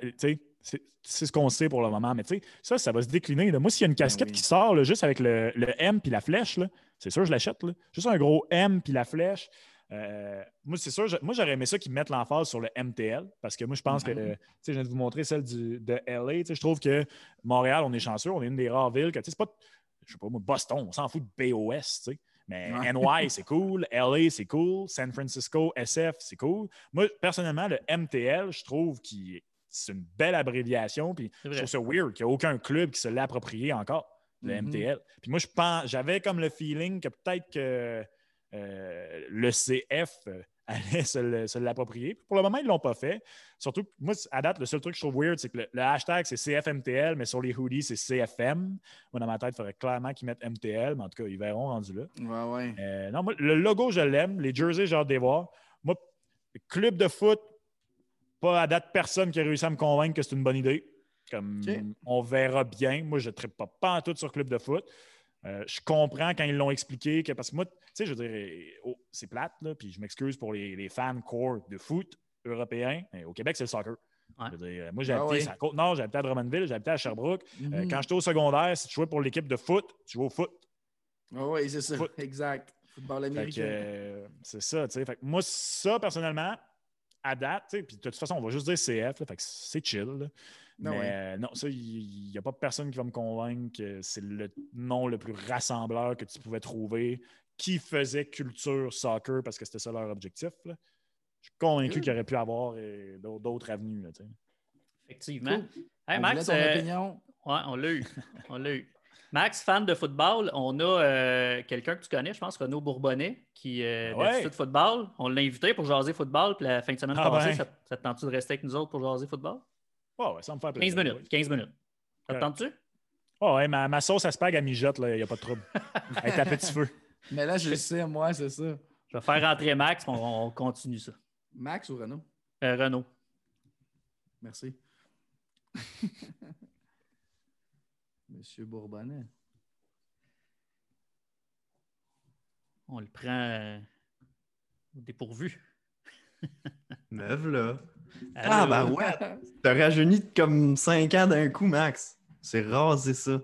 c'est ce qu'on sait pour le moment, mais ça, ça va se décliner. Moi, s'il y a une ben casquette qui sort juste avec le, M puis la flèche, c'est sûr, je l'achète. Juste un gros M puis la flèche. Euh, moi, c'est sûr, moi, j'aurais aimé ça qu'ils mettent l'emphase sur le MTL parce que moi, je pense que, tu je viens de vous montrer celle de LA. Je trouve que Montréal, on est chanceux, on est une des rares villes que, c'est pas, je sais pas, Boston, on s'en fout de BOS, mais NY, c'est cool. LA, c'est cool. San Francisco, SF, c'est cool. Moi, personnellement, le MTL, je trouve que c'est une belle abréviation. Puis je trouve ça weird qu'il n'y a aucun club qui se l'ait approprié encore, le MTL. Mm-hmm. Puis moi, je pense, j'avais comme le feeling que peut-être que euh, le CF allaient se l'approprier. Pour le moment, ils ne l'ont pas fait. Surtout, moi, à date, le seul truc que je trouve weird, c'est que le, hashtag, c'est CFMTL, mais sur les hoodies, c'est CFM. Moi, dans ma tête, il faudrait clairement qu'ils mettent MTL, mais en tout cas, ils verront rendu là. Ouais, ouais. Euh, non, moi, le logo, je l'aime. Les jerseys, j'ai hâte de les voir. Moi, club de foot, pas à date personne qui a réussi à me convaincre que c'est une bonne idée. Comme on verra bien. Moi, je ne pas, pas en tout sur club de foot. Euh, je comprends quand ils l'ont expliqué que parce que moi, tu sais, je veux dire, oh, c'est plate, là, puis je m'excuse pour les, fans core de foot européens. Mais au Québec, c'est le soccer. Je veux dire, moi, j'ai ah habité à Côte-Nord, j'ai habité à Drummondville, j'ai habité à Sherbrooke. Euh, mhm. quand j'étais au secondaire, si tu jouais pour l'équipe de foot, tu jouais au foot. Ah oui, c'est ça. Exact. Football américain. Euh, c'est ça, tu sais. moi, ça, personnellement, à date, puis de toute façon, on va juste dire CF, fait que c'est chill. Non, mais non, ça, il n'y a pas personne qui va me convaincre que c'est le nom le plus rassembleur que tu pouvais trouver qui faisait culture soccer parce que c'était ça leur objectif. Je suis convaincu qu'il aurait pu avoir euh, d'autres avenues. Effectivement. Max, euh, on l'a eu. on l'a eu. Max, fan de football, on a euh, quelqu'un que tu connais, je pense, Renaud Bourbonnet, qui est ouais. de football. On l'a invité pour jaser football, puis la fin de semaine ah passée, ça, ça te tente de rester avec nous autres pour jaser football? Oh, ouais, ça me fait plaisir. 15 minutes. 15 minutes. Ça te tente-tu? Oh, ouais, ma, ma sauce à spag, elle mijote, il n'y a pas de trouble. Elle est à petit feu. Mais là, je le sais, moi, c'est ça. Je vais faire rentrer Max, on, on continue ça. Max ou Renault? Euh, Renault. Merci. Monsieur Bourbonnet. On le prend euh, au dépourvu. Meuf, là. Ah, bah ouais. T'as rajeuni comme 5 ans d'un coup, Max. C'est rasé ça.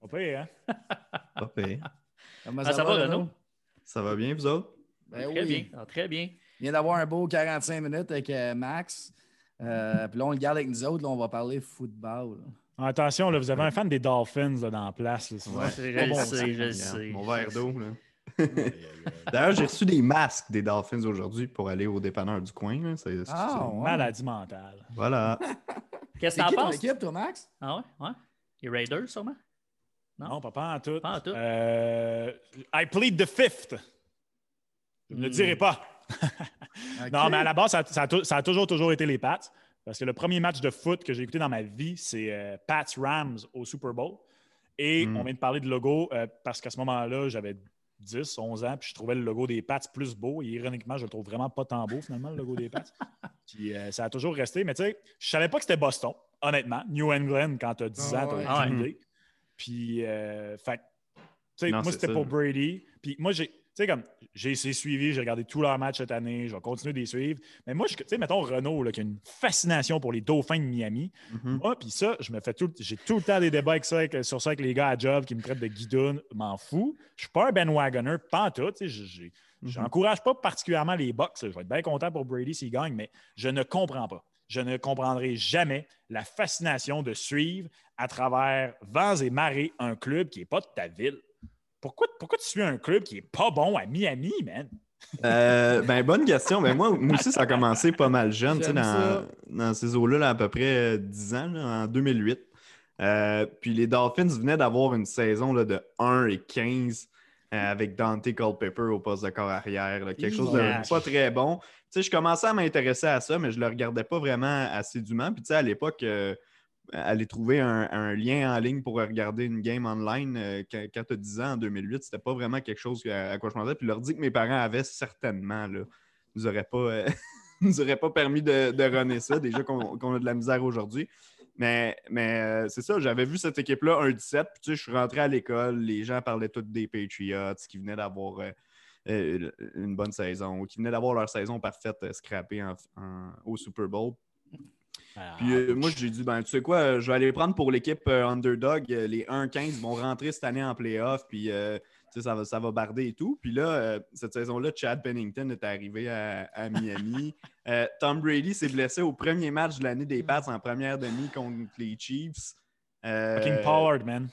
Pas pire, hein? Pas pire. Comment ah, ça, va, Renaud? Ça va bien, vous autres? Ben très bien. Ah, très bien. Il vient d'avoir un beau 45 minutes avec euh, Max. Euh, puis là, on le garde avec nous autres. Là, on va parler football. Attention, là, vous avez un fan des Dolphins là, dans la place. Là, ouais, je, sais, je sais. Mon verre d'eau. D'ailleurs, j'ai reçu des masques des Dolphins aujourd'hui pour aller au dépanneur du coin. C'est ah, maladie mentale. Voilà. Qu'est-ce que t'en penses? équipe, toi, Max? Ah ouais? ouais. Les Raiders, sûrement? Non, pas, pas en tout. Pas en tout. Euh, I plead the fifth. Je ne le hmm. dirai pas. Non, mais à la base, ça, ça, a, toujours, toujours été les Pats. Parce que le premier match de foot que j'ai écouté dans ma vie, c'est euh, Pats Rams au Super Bowl. Et hmm. on vient de parler de logo euh, parce qu'à ce moment-là, j'avais 10, 11 ans, puis je trouvais le logo des Pats plus beau. Et ironiquement, je le trouve vraiment pas tant beau, finalement, le logo des Pats. puis euh, ça a toujours resté. Mais tu sais, je savais pas que c'était Boston. honnêtement. New England, quand tu as 10 ans, tu as ah aucune idée. Puis, euh, fait, moi, c'était pour Brady. Puis moi, j'ai sais, comme j'ai essayé suivi, j'ai regardé tous leurs matchs cette année, je vais continuer de les suivre. Mais moi, tu sais, mettons Renault, là, qui a une fascination pour les Dauphins de Miami. Mm-hmm. Moi, puis ça, je me fais tout, j'ai tout le temps des débats avec ça, sur ça avec les gars à job qui me traitent de guidoune, m'en fous. Je suis pas un Ben Wagoner, pas en tout. Je n'encourage mm-hmm. pas particulièrement les Bucks. Je vais être bien content pour Brady s'il gagne, mais je ne comprends pas. Je ne comprendrai jamais la fascination de suivre à travers vents et marées un club qui n'est pas de ta ville. Pourquoi, pourquoi tu suis un club qui est pas bon à Miami, man? Euh, ben, bonne question. Mais moi, moi aussi, ça a commencé pas mal jeune, dans, dans, ces eaux-là, à peu près 10 ans, en 2008. Euh, puis les Dolphins venaient d'avoir une saison là, de 1 et 15 euh, avec Dante Culpepper au poste de corps arrière. quelque chose de pas très bon. je commençais à m'intéresser à ça, mais je ne le regardais pas vraiment assidûment. Puis à l'époque, aller trouver un, lien en ligne pour regarder une game online euh, quand, tu as 10 ans en 2008, c'était pas vraiment quelque chose à, quoi je pensais. Puis leur dit que mes parents avaient certainement, là, nous auraient pas, euh, nous auraient pas permis de, de runner ça, déjà qu'on a de la misère aujourd'hui. Mais, mais euh, c'est ça, j'avais vu cette équipe-là 1-17, puis tu sais, je suis rentré à l'école, les gens parlaient tous des Patriots qui venaient d'avoir une bonne saison, qui venaient d'avoir leur saison parfaite scrappée au Super Bowl. Ah, Puis euh, moi, j'ai dit, ben, tu sais quoi, je vais aller prendre pour l'équipe euh, underdog. Euh, les 1-15 vont rentrer cette année en playoff. Puis ça, va, ça va barder et tout. Puis là, cette saison-là, Chad Pennington est arrivé à, Miami. Tom Brady s'est blessé au premier match de l'année des Pats en première demi contre les Chiefs. Fucking Pollard, man.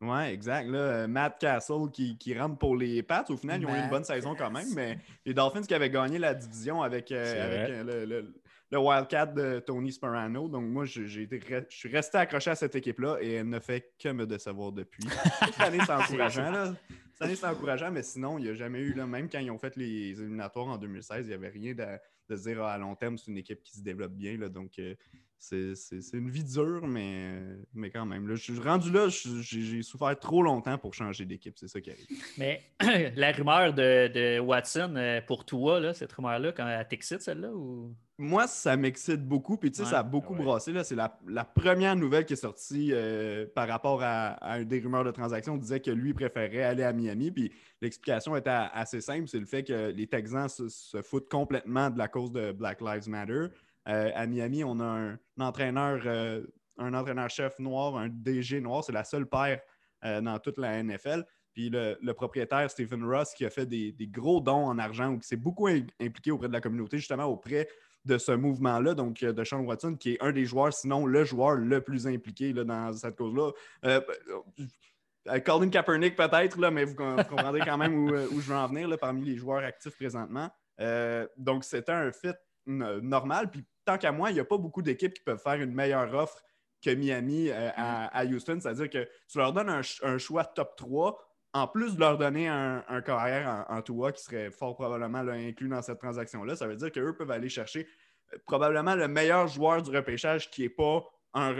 Ouais, exact. Là, Matt Castle qui, rentre pour les Pats. Au final, ils ont eu une bonne saison quand même, mais les Dolphins qui avaient gagné la division avec, le, le Wildcat de Tony Sperano. Donc, moi, j'ai été, je suis resté accroché à cette équipe-là et elle ne fait que me décevoir depuis. Cette année, c'est encourageant. Là. Cette année, c'est encourageant, mais sinon, il n'y a jamais eu, là, même quand ils ont fait les éliminatoires en 2016, il n'y avait rien de, de se dire ah, à long terme, c'est une équipe qui se développe bien. Là, donc, euh, c'est une vie dure, mais, mais quand même. Là, je suis rendu là, j'ai souffert trop longtemps pour changer d'équipe. C'est ça qui arrive. Mais la rumeur de, Watson euh, pour toi, cette rumeur-là, quand elle t'excite, celle-là? Ou? Moi, ça m'excite beaucoup. Puis, tu sais, ça a beaucoup brassé. C'est la, première nouvelle qui est sortie euh, par rapport à, des rumeurs de transaction. On disait que lui préférait aller à Miami. Puis, l'explication était assez simple. C'est le fait que les Texans se, foutent complètement de la cause de Black Lives Matter. Euh, à Miami, on a un, entraîneur, euh, un entraîneur-chef noir, un DG noir. C'est la seule paire dans toute la NFL. Puis le, propriétaire Stephen Ross qui a fait des, gros dons en argent ou qui s'est beaucoup impliqué auprès de la communauté, justement auprès de ce mouvement-là, donc euh, de Sean Watson, qui est un des joueurs, sinon le joueur le plus impliqué dans cette cause-là. Euh, euh, Colin Kaepernick peut-être, mais vous comprendrez quand même où, je veux en venir là, parmi les joueurs actifs présentement. donc, c'était un fit normal. Puis, tant qu'à moi, il n'y a pas beaucoup d'équipes qui peuvent faire une meilleure offre que Miami à, Houston. C'est-à-dire que tu leur donnes un, un, choix top 3 en plus de leur donner un, carrière en, en qui serait fort probablement inclus dans cette transaction-là, ça veut dire qu'eux peuvent aller chercher euh, probablement le meilleur joueur du repêchage qui n'est pas un,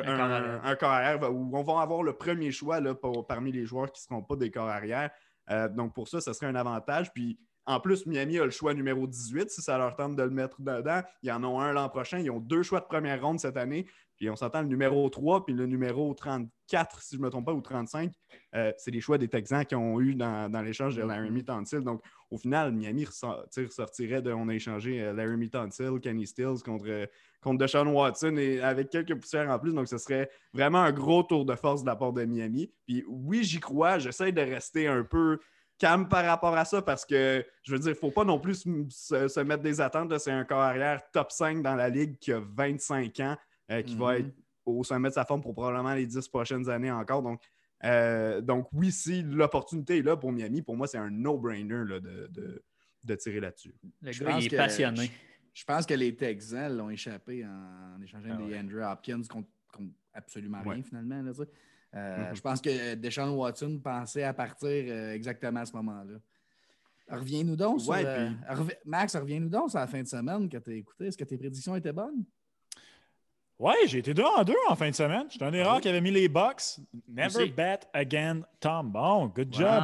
un, carrière, où on va avoir le premier choix là, parmi les joueurs qui ne seront pas des corps arrière. Euh, donc pour ça, ce serait un avantage. Puis en plus, Miami a le choix numéro 18 si ça leur tente de le mettre dedans. Ils en ont un l'an prochain. Ils ont deux choix de première ronde cette année. Puis on s'entend le numéro 3 puis le numéro 34, si je ne me trompe pas, ou 35, euh, c'est les choix des Texans qui ont eu dans, l'échange de Laramie Tonsil. Donc, au final, Miami ressortirait de. On a échangé euh, Laramie Tonsil, Kenny Stills contre, contre Deshaun Watson et avec quelques poussières en plus. Donc, ce serait vraiment un gros tour de force de la part de Miami. Puis oui, j'y crois. J'essaie de rester un peu calme par rapport à ça parce que, je veux dire, il ne faut pas non plus se, mettre des attentes. C'est un corps arrière top 5 dans la ligue qui a 25 ans. Euh, qui va mhm. être au sommet de sa forme pour probablement les 10 prochaines années encore. Donc, euh, donc oui, si l'opportunité est là pour Miami, pour moi, c'est un no-brainer de, tirer là-dessus. Le gars, il est passionné. Je, pense que les Texans l'ont échappé en, échangeant ah des Andrew Hopkins contre, absolument rien finalement. Euh, mhm. Je pense que Deshaun Watson pensait à partir exactement à ce moment-là. Reviens-nous donc sur, Max, reviens-nous donc sur la fin de semaine que tu as écouté. Est-ce que tes prédictions étaient bonnes? Ouais, j'ai été deux en deux en fin de semaine. J'étais un erreur qui avait mis les Bucks. Never bet again, Tom. Bon, good job.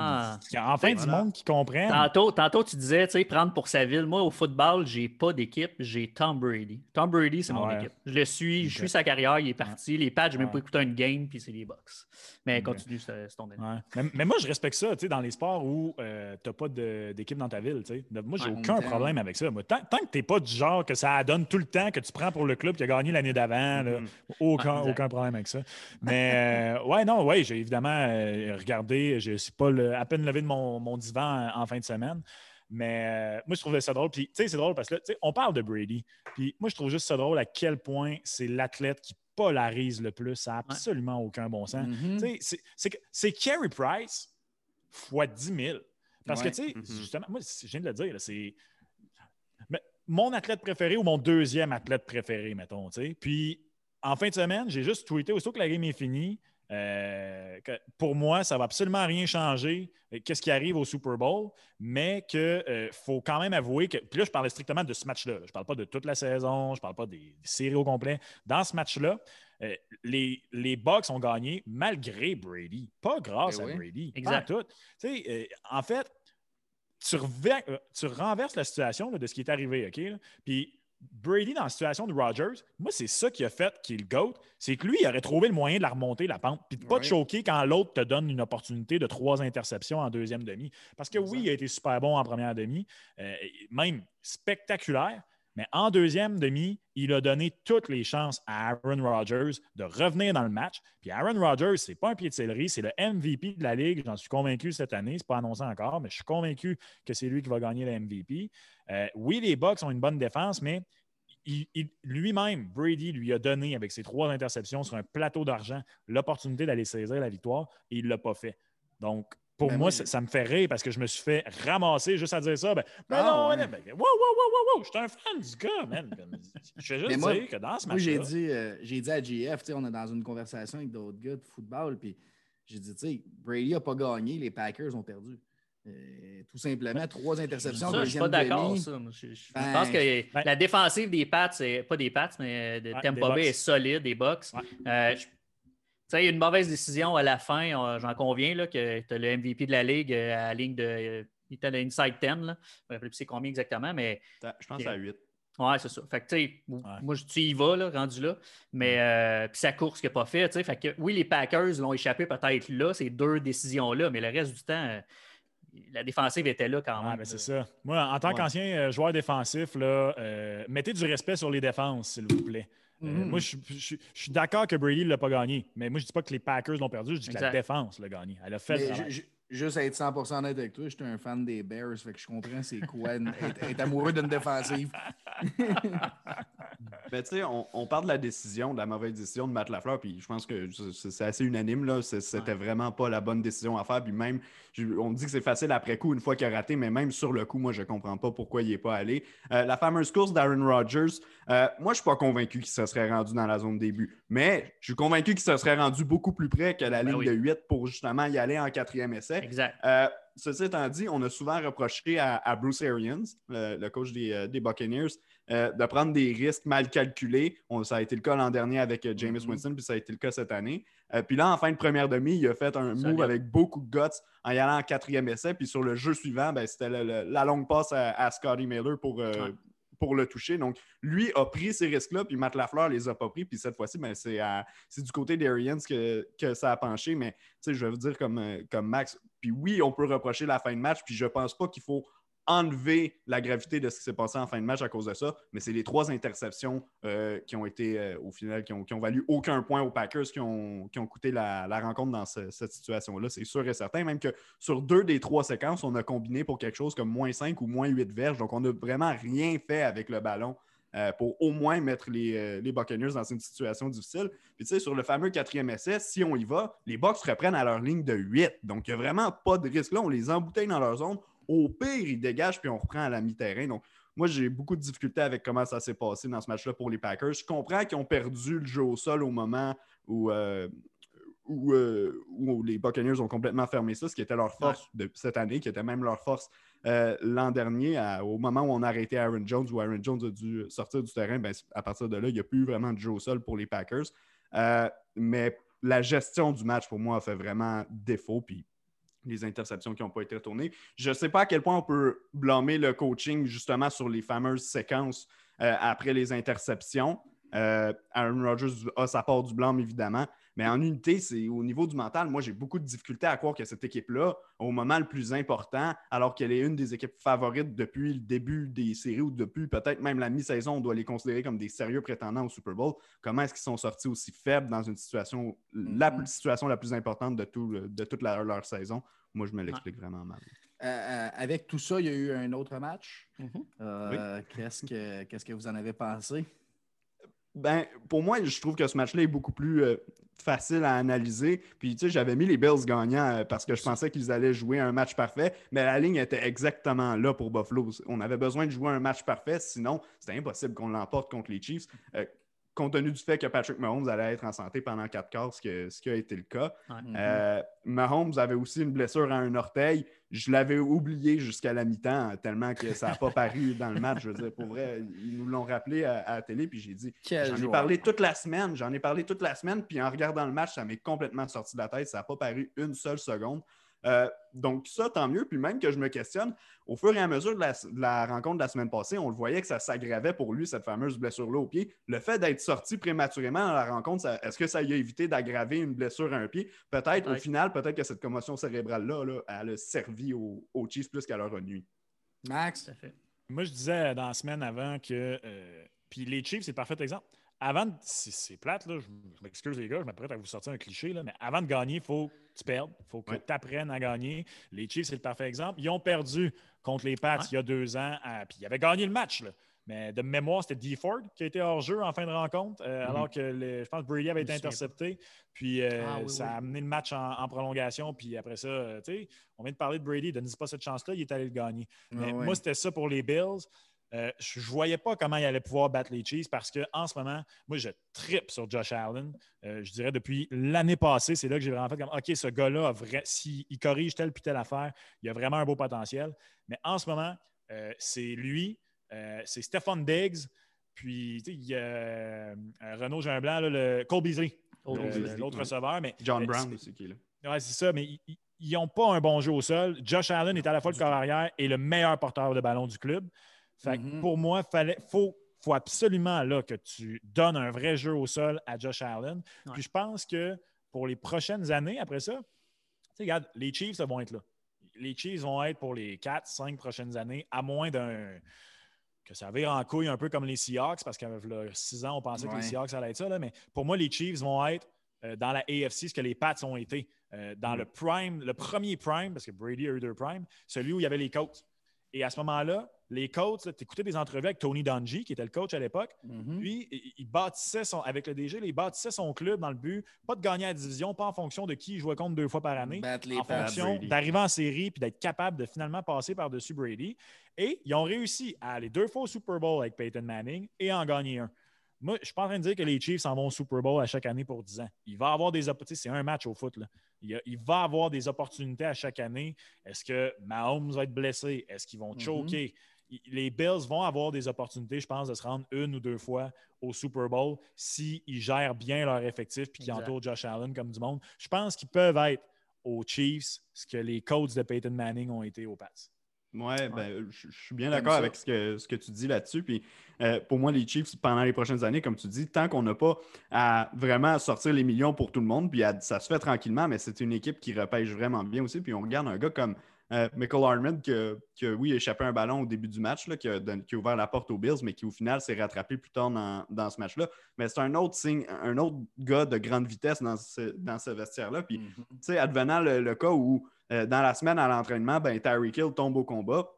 Il y a enfin du monde qui comprend. Tantôt, tantôt, tu disais, tu sais, prendre pour sa ville. Moi, au football, j'ai pas d'équipe, j'ai Tom Brady. Tom Brady, c'est mon équipe. Je le suis, je suis sa carrière, il est parti. Les Pats, j'ai même pas écouté une game, puis c'est les Bucks. Mais continue, c'est ton mais, mais, moi, je respecte ça, tu sais, dans les sports où euh, tu n'as pas d'équipe dans ta ville, tu sais. Moi, j'ai aucun problème avec ça. tant, tant, que tu n'es pas du genre que ça donne tout le temps que tu prends pour le club qui a gagné l'année d'avant, mm-hmm. aucun, aucun problème avec ça. Mais, euh, ouais, non, ouais, j'ai évidemment euh, regardé, je ne suis pas à peine levé de mon, mon divan en, fin de semaine. Mais moi, je trouvais ça drôle. Puis, tu sais, c'est drôle parce que, on parle de Brady. Puis, moi, je trouve juste ça drôle à quel point c'est l'athlète qui polarise le plus. Ça n'a absolument aucun bon sens. Mm-hmm. C'est Carey Price fois 10 000. Parce que, tu sais, mm-hmm. justement, moi, je viens de le dire, c'est mon athlète préféré ou mon deuxième athlète préféré, mettons. Puis, en fin de semaine, j'ai juste tweeté, aussitôt que la game est finie, euh, pour moi, ça ne va absolument rien changer. Euh, qu'est-ce qui arrive au Super Bowl, mais qu'il euh, faut quand même avouer que. Puis là, je parlais strictement de ce match-là. Je ne parle pas de toute la saison, je ne parle pas des, séries au complet. Dans ce match-là, les, les Bucks ont gagné malgré Brady, pas grâce ben à Brady. Exact. en fait, tu, tu, renverses la situation de ce qui est arrivé, OK? Puis Brady, dans la situation de Rodgers, moi, c'est ça qui a fait qu'il GOAT. C'est que lui, il aurait trouvé le moyen de la remonter, la pente, puis de ne pas te choquer quand l'autre te donne une opportunité de trois interceptions en deuxième demi. Parce que oui, il a été super bon en première demi, euh, même spectaculaire, mais en deuxième demi, il a donné toutes les chances à Aaron Rodgers de revenir dans le match. Puis Aaron Rodgers, ce n'est pas un pied de céleri, c'est le MVP de la Ligue. J'en suis convaincu cette année. Ce n'est pas annoncé encore, mais je suis convaincu que c'est lui qui va gagner le MVP. Euh, oui, les Bucks ont une bonne défense, mais lui-même, Brady, lui a donné avec ses trois interceptions sur un plateau d'argent l'opportunité d'aller saisir la victoire et il ne l'a pas fait. Donc, pour ben moi, ça, me fait rire parce que je me suis fait ramasser juste à dire ça. Ben, ben ah, non, ouais. ben, wow, wow, wow, wow, je suis un fan du gars, man. Je vais juste dire que dans ce match. Moi, euh, j'ai dit, à GF, on est dans une conversation avec d'autres gars de football, puis j'ai dit, tu sais, Brady n'a pas gagné, les Packers ont perdu. Euh, tout simplement, trois interceptions. Ça, je suis pas d'accord. Je, je ben, pense que ben la défensive des Pats, pas des Pats, mais de Tampa Bay est solide, des Bucks. Euh, tu sais, une mauvaise décision à la fin, j'en conviens, là, que tu as le MVP de la Ligue euh, à la ligne de. Il était à inside 10, là. Je ne sais plus combien exactement, mais. Je pense à 8. Ouais, c'est ça. Fait que, tu sais, moi, tu y vas, là, rendu là. Mais, euh, puis sa course qui n'a pas fait. Fait que, oui, les Packers l'ont échappé peut-être là, ces deux décisions-là, mais le reste du temps, la défensive était là quand même. Ben, c'est ça. Moi, en tant qu'ancien euh, joueur défensif, là, mettez du respect sur les défenses, s'il vous plaît. Euh, mm-hmm. moi, je, suis d'accord que Brady ne l'a pas gagné, mais moi, je ne dis pas que les Packers l'ont perdu, je dis que la défense l'a gagné. Elle a fait juste être 100% honnête avec toi, je suis un fan des Bears, fait que je comprends c'est quoi être, amoureux d'une défensive. Ben, tu sais, on, parle de la décision, de la mauvaise décision de Matt Lafleur, puis je pense que c'est assez unanime, là. C'était vraiment pas la bonne décision à faire, puis même, on dit que c'est facile après coup, une fois qu'il a raté, mais même sur le coup, moi, je comprends pas pourquoi il est pas allé. Euh, la fameuse course d'Aaron Rodgers, euh, moi, je suis pas convaincu qu'il se serait rendu dans la zone début, mais je suis convaincu qu'il se serait rendu beaucoup plus près que la ben ligne de 8 pour justement y aller en quatrième essai. Exact. Euh, ceci étant dit, on a souvent reproché à, Bruce Arians, le, coach des, Buccaneers, euh, de prendre des risques mal calculés. ça a été le cas l'an dernier avec James mm-hmm. Winston, puis ça a été le cas cette année. puis là, en fin de première demi, il a fait un move avec beaucoup de guts en y allant en quatrième essai. Puis sur le jeu suivant, ben, c'était la longue passe à, Scotty Miller pour, pour le toucher. Donc, lui a pris ces risques-là, puis Matt Lafleur les a pas pris. Puis cette fois-ci, ben, c'est, du côté d'Arians que, que ça a penché. Mais je vais vous dire comme, euh, comme Max, puis oui, on peut reprocher la fin de match, puis je pense pas qu'il faut enlever la gravité de ce qui s'est passé en fin de match à cause de ça, mais c'est les trois interceptions euh, qui ont été, euh, au final, qui ont, valu aucun point aux Packers, qui ont, qui ont coûté la, rencontre dans cette situation-là. C'est sûr et certain. Même que sur deux des trois séquences, on a combiné pour quelque chose comme moins 5 ou moins 8 verges. Donc, on n'a vraiment rien fait avec le ballon. Euh, pour au moins mettre les, les, Buccaneers dans une situation difficile. Puis tu sais, sur le fameux quatrième essai, si on y va, les Bucks reprennent à leur ligne de 8. Donc, il n'y a vraiment pas de risque là. On les embouteille dans leur zone. Au pire, ils dégagent puis on reprend à la mi-terrain. Donc, moi, j'ai beaucoup de difficultés avec comment ça s'est passé dans ce match-là pour les Packers. Je comprends qu'ils ont perdu le jeu au sol au moment où, euh, où, les Buccaneers ont complètement fermé ça, ce qui était leur force de cette année, qui était même leur force l'an dernier, au moment où on a arrêté Aaron Jones, où Aaron Jones a dû sortir du terrain, ben, à partir de là, il n'y a plus vraiment de jeu au sol pour les Packers. mais la gestion du match, pour moi, a fait vraiment défaut. Puis les interceptions qui n'ont pas été retournées. Je ne sais pas à quel point on peut blâmer le coaching justement sur les fameuses séquences euh, après les interceptions. Euh, Aaron Rodgers a sa part du blâme, évidemment. Mais en unité, c'est au niveau du mental, moi, j'ai beaucoup de difficultés à croire que cette équipe-là, au moment le plus important, alors qu'elle est une des équipes favorites depuis le début des séries ou depuis peut-être même la mi-saison, on doit les considérer comme des sérieux prétendants au Super Bowl. Comment est-ce qu'ils sont sortis aussi faibles dans une situation, la mm-hmm. situation la plus importante de, de toute leur saison? Moi, je me l'explique vraiment mal. Euh, euh, avec tout ça, il y a eu un autre match. Mm-hmm. Euh, qu'est-ce, que, qu'est-ce que vous en avez pensé? Ben, pour moi, je trouve que ce match-là est beaucoup plus facile à analyser. Puis, tu sais, j'avais mis les Bills gagnants parce que je pensais qu'ils allaient jouer un match parfait, mais la ligne était exactement là pour Buffalo. On avait besoin de jouer un match parfait, sinon, c'était impossible qu'on l'emporte contre les Chiefs compte tenu du fait que Patrick Mahomes allait être en santé pendant quatre quarts, ce, qui a été le cas. Euh, Mahomes avait aussi une blessure à un orteil. Je l'avais oublié jusqu'à la mi-temps, tellement que ça n'a pas paru dans le match. Je veux dire, pour vrai, ils nous l'ont rappelé à, la télé, puis j'ai dit J'en ai parlé toute la semaine, j'en ai parlé toute la semaine, puis en regardant le match, ça m'est complètement sorti de la tête. Ça n'a pas paru une seule seconde. Euh, donc, ça, tant mieux. Puis même que je me questionne, au fur et à mesure de la, rencontre de la semaine passée, on le voyait que ça s'aggravait pour lui, cette fameuse blessure-là au pied. Le fait d'être sorti prématurément dans la rencontre, est-ce que ça lui a évité d'aggraver une blessure à un pied? Peut-être, au final, peut-être que cette commotion cérébrale-là, là, elle a servi aux, Chiefs plus qu'à leur nuit. Max? Moi, je disais dans la semaine avant que. Euh, puis les Chiefs, c'est le parfait exemple avant de. C'est plate, là, je, m'excuse les gars, je m'apprête à vous sortir un cliché, là, mais avant de gagner, il faut que tu perdes. Il faut que tu apprennes à gagner. Les Chiefs, c'est le parfait exemple. Ils ont perdu contre les Pats il y a deux ans, puis ils avaient gagné le match. Là. Mais de mémoire, c'était D. Ford qui a été hors jeu en fin de rencontre, euh, mm-hmm. alors que je pense que Brady avait été intercepté. Puis euh, ah ça a amené le match en, prolongation. Puis après ça, euh, tu sais, on vient de parler de Brady, donne pas cette chance-là, il est allé le gagner. Ah mais moi, c'était ça pour les Bills. Euh, je ne voyais pas comment il allait pouvoir battre les Chiefs parce qu'en ce moment, moi, je tripe sur Josh Allen. Euh, je dirais depuis l'année passée, c'est là que j'ai vraiment fait comme OK, ce gars-là, s'il corrige telle puis telle affaire, il a vraiment un beau potentiel. Mais en ce moment, euh, c'est lui, c'est Stephon Diggs, puis il y a Renaud Jean Blanc, le Cole Beasley, l'autre receveur. Mais, John Brown aussi qui est là. Oui, c'est ça, mais ils n'ont pas un bon jeu au sol. Josh Allen est à la fois le corps arrière et le meilleur porteur de ballon du club. Mm-hmm. pour moi, il faut, faut absolument là, que tu donnes un vrai jeu au sol à Josh Allen. Puis je pense que pour les prochaines années, après ça, regarde, les Chiefs vont être là. Les Chiefs vont être pour les 4, 5 prochaines années, à moins d'un que ça vire en couille un peu comme les Seahawks, parce qu'à 6 ans, on pensait que les Seahawks allaient être ça. mais pour moi, les Chiefs vont être euh, dans la AFC ce que les Pats ont été. Euh, dans mm. le prime, le premier prime, parce que Brady a eu deux prime, celui où il y avait les Colts. Et à ce moment-là, les coachs, tu écoutais des entrevues avec Tony Dungy, qui était le coach à l'époque. Mm-hmm. Puis, il bâtissait son, avec le DG, il bâtissait son club dans le but, pas de gagner la division, pas en fonction de qui il jouait contre deux fois par année, en fonction d'arriver en série puis d'être capable de finalement passer par-dessus Brady. Et ils ont réussi à aller deux fois au Super Bowl avec Peyton Manning et en gagner un. Moi, je ne suis pas en train de dire que les Chiefs en vont au Super Bowl à chaque année pour 10 ans. Il va avoir des opportunités. C'est un match au foot. Là. Il, va avoir des opportunités à chaque année. Est-ce que Mahomes va être blessé? Est-ce qu'ils vont mm-hmm. choquer? Les Bills vont avoir des opportunités, je pense, de se rendre une ou deux fois au Super Bowl s'ils gèrent bien leur effectif et qu'ils entourent Josh Allen comme du monde. Je pense qu'ils peuvent être aux Chiefs ce que les codes de Peyton Manning ont été aux Pats. Oui, ben, je, suis bien d'accord avec ce que, ce que tu dis là-dessus. Puis euh, pour moi, les Chiefs, pendant les prochaines années, comme tu dis, tant qu'on n'a pas à vraiment sortir les millions pour tout le monde, puis ça se fait tranquillement, mais c'est une équipe qui repêche vraiment bien aussi. Puis on regarde un gars comme euh, Michael Armand, qui, oui, a échappé un ballon au début du match, qui, a, ouvert la porte aux Bills, mais qui au final s'est rattrapé plus tard dans, ce match-là. Mais c'est un autre signe, un autre gars de grande vitesse dans ce, dans ce vestiaire-là. Puis, mm-hmm. tu sais, advenant le, cas où, euh, dans la semaine à l'entraînement, ben, Tyreek Hill tombe au combat,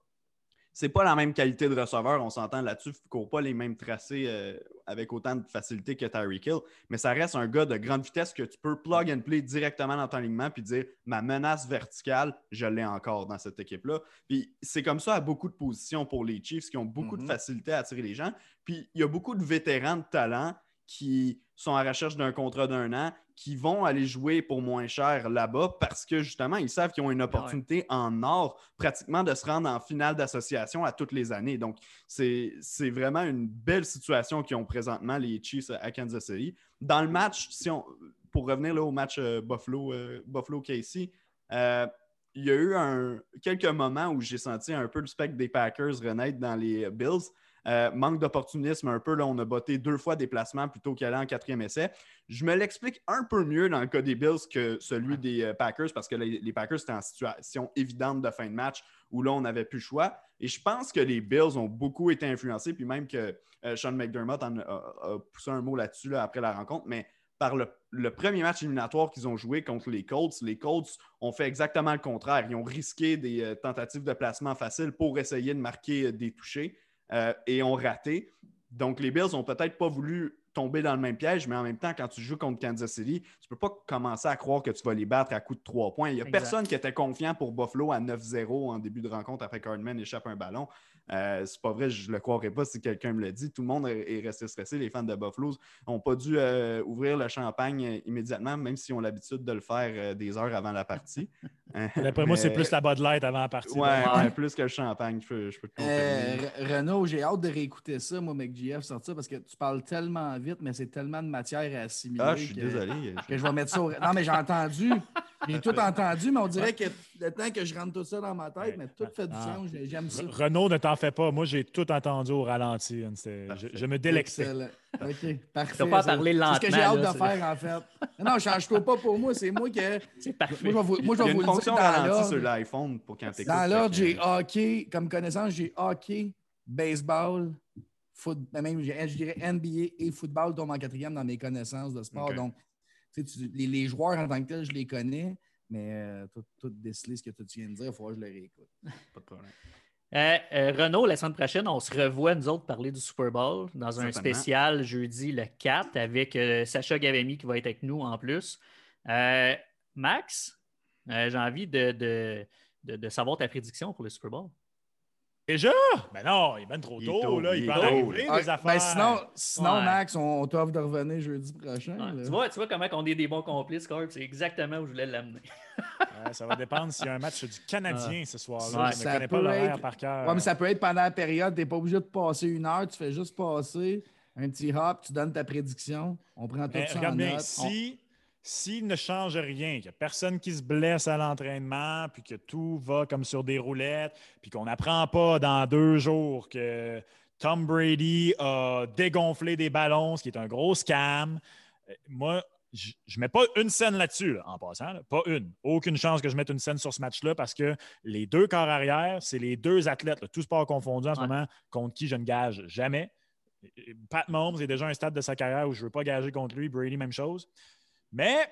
c'est pas la même qualité de receveur, on s'entend là-dessus. Il ne court pas les mêmes tracés euh, avec autant de facilité que Tyreek Hill, mais ça reste un gars de grande vitesse que tu peux plug and play directement dans ton alignement puis dire ma menace verticale, je l'ai encore dans cette équipe-là. Puis c'est comme ça à beaucoup de positions pour les Chiefs qui ont beaucoup de mm-hmm. facilité à attirer les gens. Puis il y a beaucoup de vétérans de talent qui sont à recherche d'un contrat d'un an, qui vont aller jouer pour moins cher là-bas parce que justement, ils savent qu'ils ont une opportunité en or pratiquement de se rendre en finale d'association à toutes les années. Donc, c'est vraiment une belle situation qu'ils ont présentement, les Chiefs à Kansas City. Dans le match, si on, pour revenir là, au match euh, Buffalo, euh, Buffalo Casey, euh, il y a eu un, quelques moments où j'ai senti un peu le spectre des Packers renaître dans les Bills. Euh, manque d'opportunisme un peu. Là, on a botté deux fois des placements plutôt qu'aller en quatrième essai. Je me l'explique un peu mieux dans le cas des Bills que celui des euh, Packers parce que les, Packers étaient en situation évidente de fin de match où là, on n'avait plus le choix. Et je pense que les Bills ont beaucoup été influencés, puis même que euh, Sean McDermott a, poussé un mot là-dessus après la rencontre, mais par le, le, premier match éliminatoire qu'ils ont joué contre les Colts, les Colts ont fait exactement le contraire. Ils ont risqué des tentatives de placement faciles pour essayer de marquer des touchés. Euh, et ont raté. Donc, les Bills n'ont peut-être pas voulu tomber dans le même piège, mais en même temps, quand tu joues contre Kansas City, tu ne peux pas commencer à croire que tu vas les battre à coup de trois points. Il n'y a personne qui était confiant pour Buffalo à 9-0 en début de rencontre après qu'Hardman échappe un ballon. Euh, c'est pas vrai, je le croirais pas si quelqu'un me l'a dit. Tout le monde est resté stressé. Les fans de Buffalo n'ont pas dû euh, ouvrir le champagne euh, immédiatement, même s'ils ont l'habitude de le faire des heures avant la partie. D'après moi, c'est plus la Bud Light avant la partie. Ouais, plus que le champagne, je peux, je peux te Renaud, j'ai hâte de réécouter ça, moi, McGF, sortir, parce que tu parles tellement vite, mais c'est tellement de matière à assimiler. Ah, je suis désolé. Que je vais mettre ça au... Non, mais j'ai entendu. J'ai tout entendu, mais on dirait que le temps que je rentre tout ça dans ma tête, mais tout fait du ah. sens. J'aime ça. Renaud, ne t'en fais pas. Moi, j'ai tout entendu au ralenti. Je, me délectais. OK, parfait. Tu pas parler lentement. C'est ce que j'ai hâte de faire, en fait. Non, change-toi pas pour moi. C'est moi qui. C'est parfait. Moi, je vais, moi, je vais Il y a une fonction ralenti sur l'iPhone pour quand tu Dans l'ordre, j'ai hockey. Comme connaissance, j'ai hockey, baseball, foot, même, je dirais NBA et football tombent en quatrième dans mes connaissances de sport. Donc, les, joueurs en tant que tels, je les connais, mais euh, tout, tout déceler ce que tu viens de dire, il faudra que je le réécoute. Pas de problème. Euh, euh, Renaud, la semaine prochaine, on se revoit, nous autres, parler du Super Bowl dans un spécial jeudi le 4 avec Sacha Gavemi qui va être avec nous en plus. Max, j'ai envie de, de, savoir ta prédiction pour le Super Bowl. Déjà? Ben non, il est bien trop tôt, là. Il, peut rouler des ah, affaires. Ben sinon, sinon Max, on, t'offre de revenir jeudi prochain. Tu, vois, tu vois comment on est des bons complices, Corp? C'est exactement où je voulais l'amener. ça va dépendre s'il y a un match du Canadien ce soir-là. je ne connais pas l'horaire par cœur. Ouais, mais ça peut être pendant la période. Tu n'es pas obligé de passer une heure. Tu fais juste passer un petit hop, tu donnes ta prédiction. On prend tout ben, ça en note. Si s'il ne change rien, qu'il n'y a personne qui se blesse à l'entraînement, puis que tout va comme sur des roulettes, puis qu'on n'apprend pas dans deux jours que Tom Brady a dégonflé des ballons, ce qui est un gros scam, euh, moi, je ne mets pas une scène là-dessus, en passant. Pas une. Aucune chance que je mette une scène sur ce match-là parce que les deux corps arrière, c'est les deux athlètes, tout sport confondu en ce moment, contre qui je ne gage jamais. Pat Mahomes est déjà un stade de sa carrière où je ne veux pas gager contre lui. Brady, même chose. Mais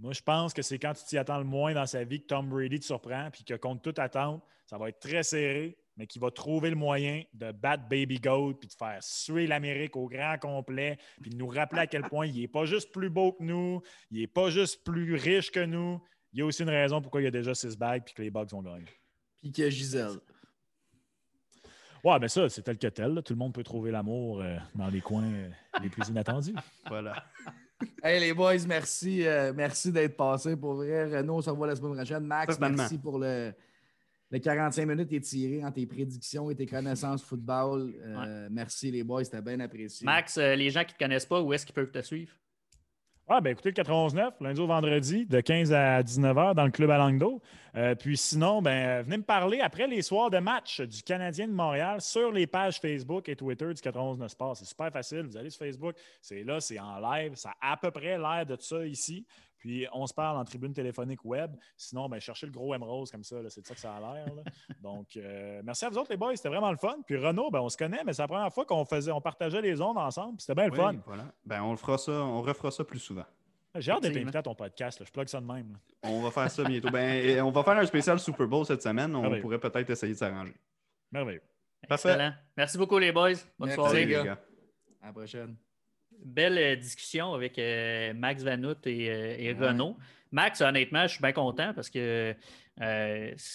moi, je pense que c'est quand tu t'y attends le moins dans sa vie que Tom Brady te surprend, puis que contre toute attente, ça va être très serré, mais qu'il va trouver le moyen de battre Baby Goat, puis de faire suer l'Amérique au grand complet, puis de nous rappeler à quel point il n'est pas juste plus beau que nous, il n'est pas juste plus riche que nous. Il y a aussi une raison pourquoi il y a déjà six bagues, puis que les Bugs vont gagner. Puis qu'il y a Gisèle. Ouais, mais ça, c'est tel que tel. Tout le monde peut trouver l'amour euh, dans les coins euh, les plus inattendus. voilà. Hey les boys, merci, euh, merci d'être passés pour vrai. Renaud, on se revoit la semaine prochaine. Max, merci pour le, 45 minutes étiré en tes prédictions et tes connaissances football. Euh, merci les boys, c'était bien apprécié. Max, euh, les gens qui ne te connaissent pas, où est-ce qu'ils peuvent te suivre? Ah, ben écoutez, le 91.9, lundi au vendredi, de 15 à 19h dans le club à Languedoc. Euh, puis sinon, ben, venez me parler après les soirs de match du Canadien de Montréal sur les pages Facebook et Twitter du 91.9 Sport. C'est super facile. Vous allez sur Facebook, c'est là, c'est en live. Ça a à peu près l'air de ça ici. Puis on se parle en tribune téléphonique web. Sinon, ben, cherchez le gros M Rose comme ça, c'est de ça que ça a l'air. Donc, euh, merci à vous autres, les boys. C'était vraiment le fun. Puis Renaud, ben, on se connaît, mais c'est la première fois qu'on faisait, on partageait les ondes ensemble. C'était bien le fun. Voilà. Ben, on le fera ça, on refera ça plus souvent. J'ai hâte d'être invité à ton podcast. Je plug ça de même. On va faire ça bientôt. ben, on va faire un spécial Super Bowl cette semaine. On pourrait peut-être essayer de s'arranger. Merveilleux. Parfait. Merci beaucoup, les boys. Bonne soirée. Les gars. À la prochaine. Belle euh, discussion avec euh, Max Vanout et, euh, Renaud. Max, honnêtement, je suis bien content parce que c'est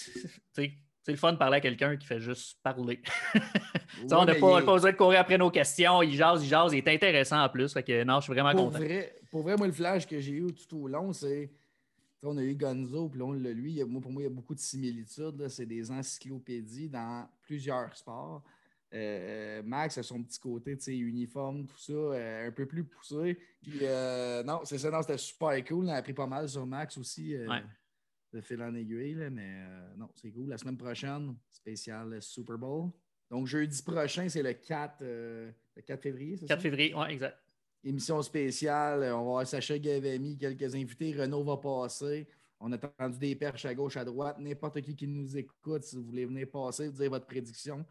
le fun de parler à quelqu'un qui fait juste parler. on n'a pas, besoin de courir après nos questions. Il jase, il jase. Il est intéressant en plus. Fait que, non, je suis vraiment pour content. Vrai, pour vrai, moi, le flash que j'ai eu tout au long, c'est. On a eu Gonzo, puis on l'a lui. moi, pour moi, il y a beaucoup de similitudes. C'est des encyclopédies dans plusieurs sports. Euh, Max a son petit côté uniforme, tout ça, euh, un peu plus poussé. Puis, euh, non, c'est ça, non, c'était super cool. On a appris pas mal sur Max aussi. Ouais de fil en aiguille, mais euh, non, c'est cool. La semaine prochaine, spécial Super Bowl. Donc, jeudi prochain, c'est le 4, euh, le 4 février, c'est 4 février, oui, exact. Émission spéciale. On va avoir Sacha Gavami, quelques invités. Renault va passer. On a tendu des perches à gauche, à droite. N'importe qui qui nous écoute, si vous voulez venir passer, dire votre prédiction,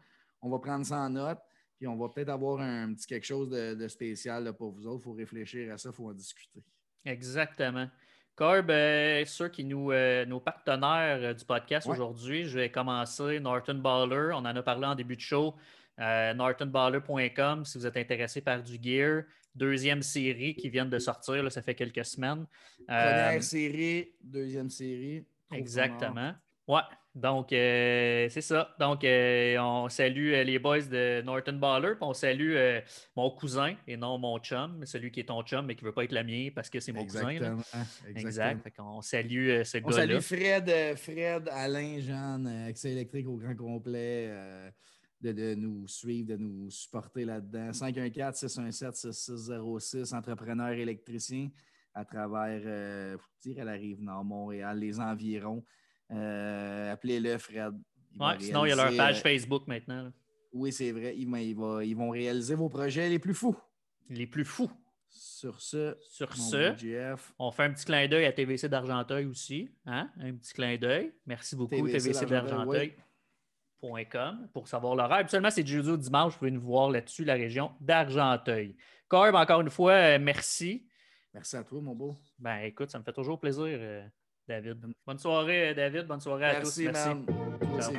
on va prendre ça en note. Puis on va peut-être avoir un petit quelque chose de, spécial pour vous autres. Il faut réfléchir à ça, il faut en discuter. Exactement. Corb, euh, ceux qui nous, euh, nos partenaires euh, du podcast aujourd'hui, je vais commencer Norton Baller. On en a parlé en début de show. NortonBaller.com si vous êtes intéressé par du gear. Deuxième série qui vient de sortir, ça fait quelques semaines. Première série, deuxième série. Exactement. Ouais, donc c'est ça. Donc on salue les boys de Norton Baller, puis on salue mon cousin et non mon chum, celui qui est ton chum mais qui ne veut pas être le mien parce que c'est mon cousin. Exactement. Exact. on salue ce gars-là. On salue Fred, Fred, Alain, Jeanne, Accès électrique au grand complet. De, nous suivre, de nous supporter là-dedans. 514-617-6606, entrepreneur électricien à travers, euh, dire à la rive nord, Montréal, les environs. Euh, appelez-le, Fred. Ouais, sinon, il y a leur page euh, Facebook maintenant. Oui, c'est vrai. Ils, ils, vont réaliser vos projets les plus fous. Les plus fous. Sur ce, Sur ce on fait un petit clin d'œil à TVC d'Argenteuil aussi. Hein? Un petit clin d'œil. Merci beaucoup, TVC, d'Argenteuil.com pour savoir l'horaire. Habituellement, c'est jeudi dimanche. Vous pouvez nous voir là-dessus, la région d'Argenteuil. Corb, encore une fois, euh, merci. Merci à toi, mon beau. Ben écoute, ça me fait toujours plaisir. David. Bonne soirée, David. Bonne soirée à tous. Merci.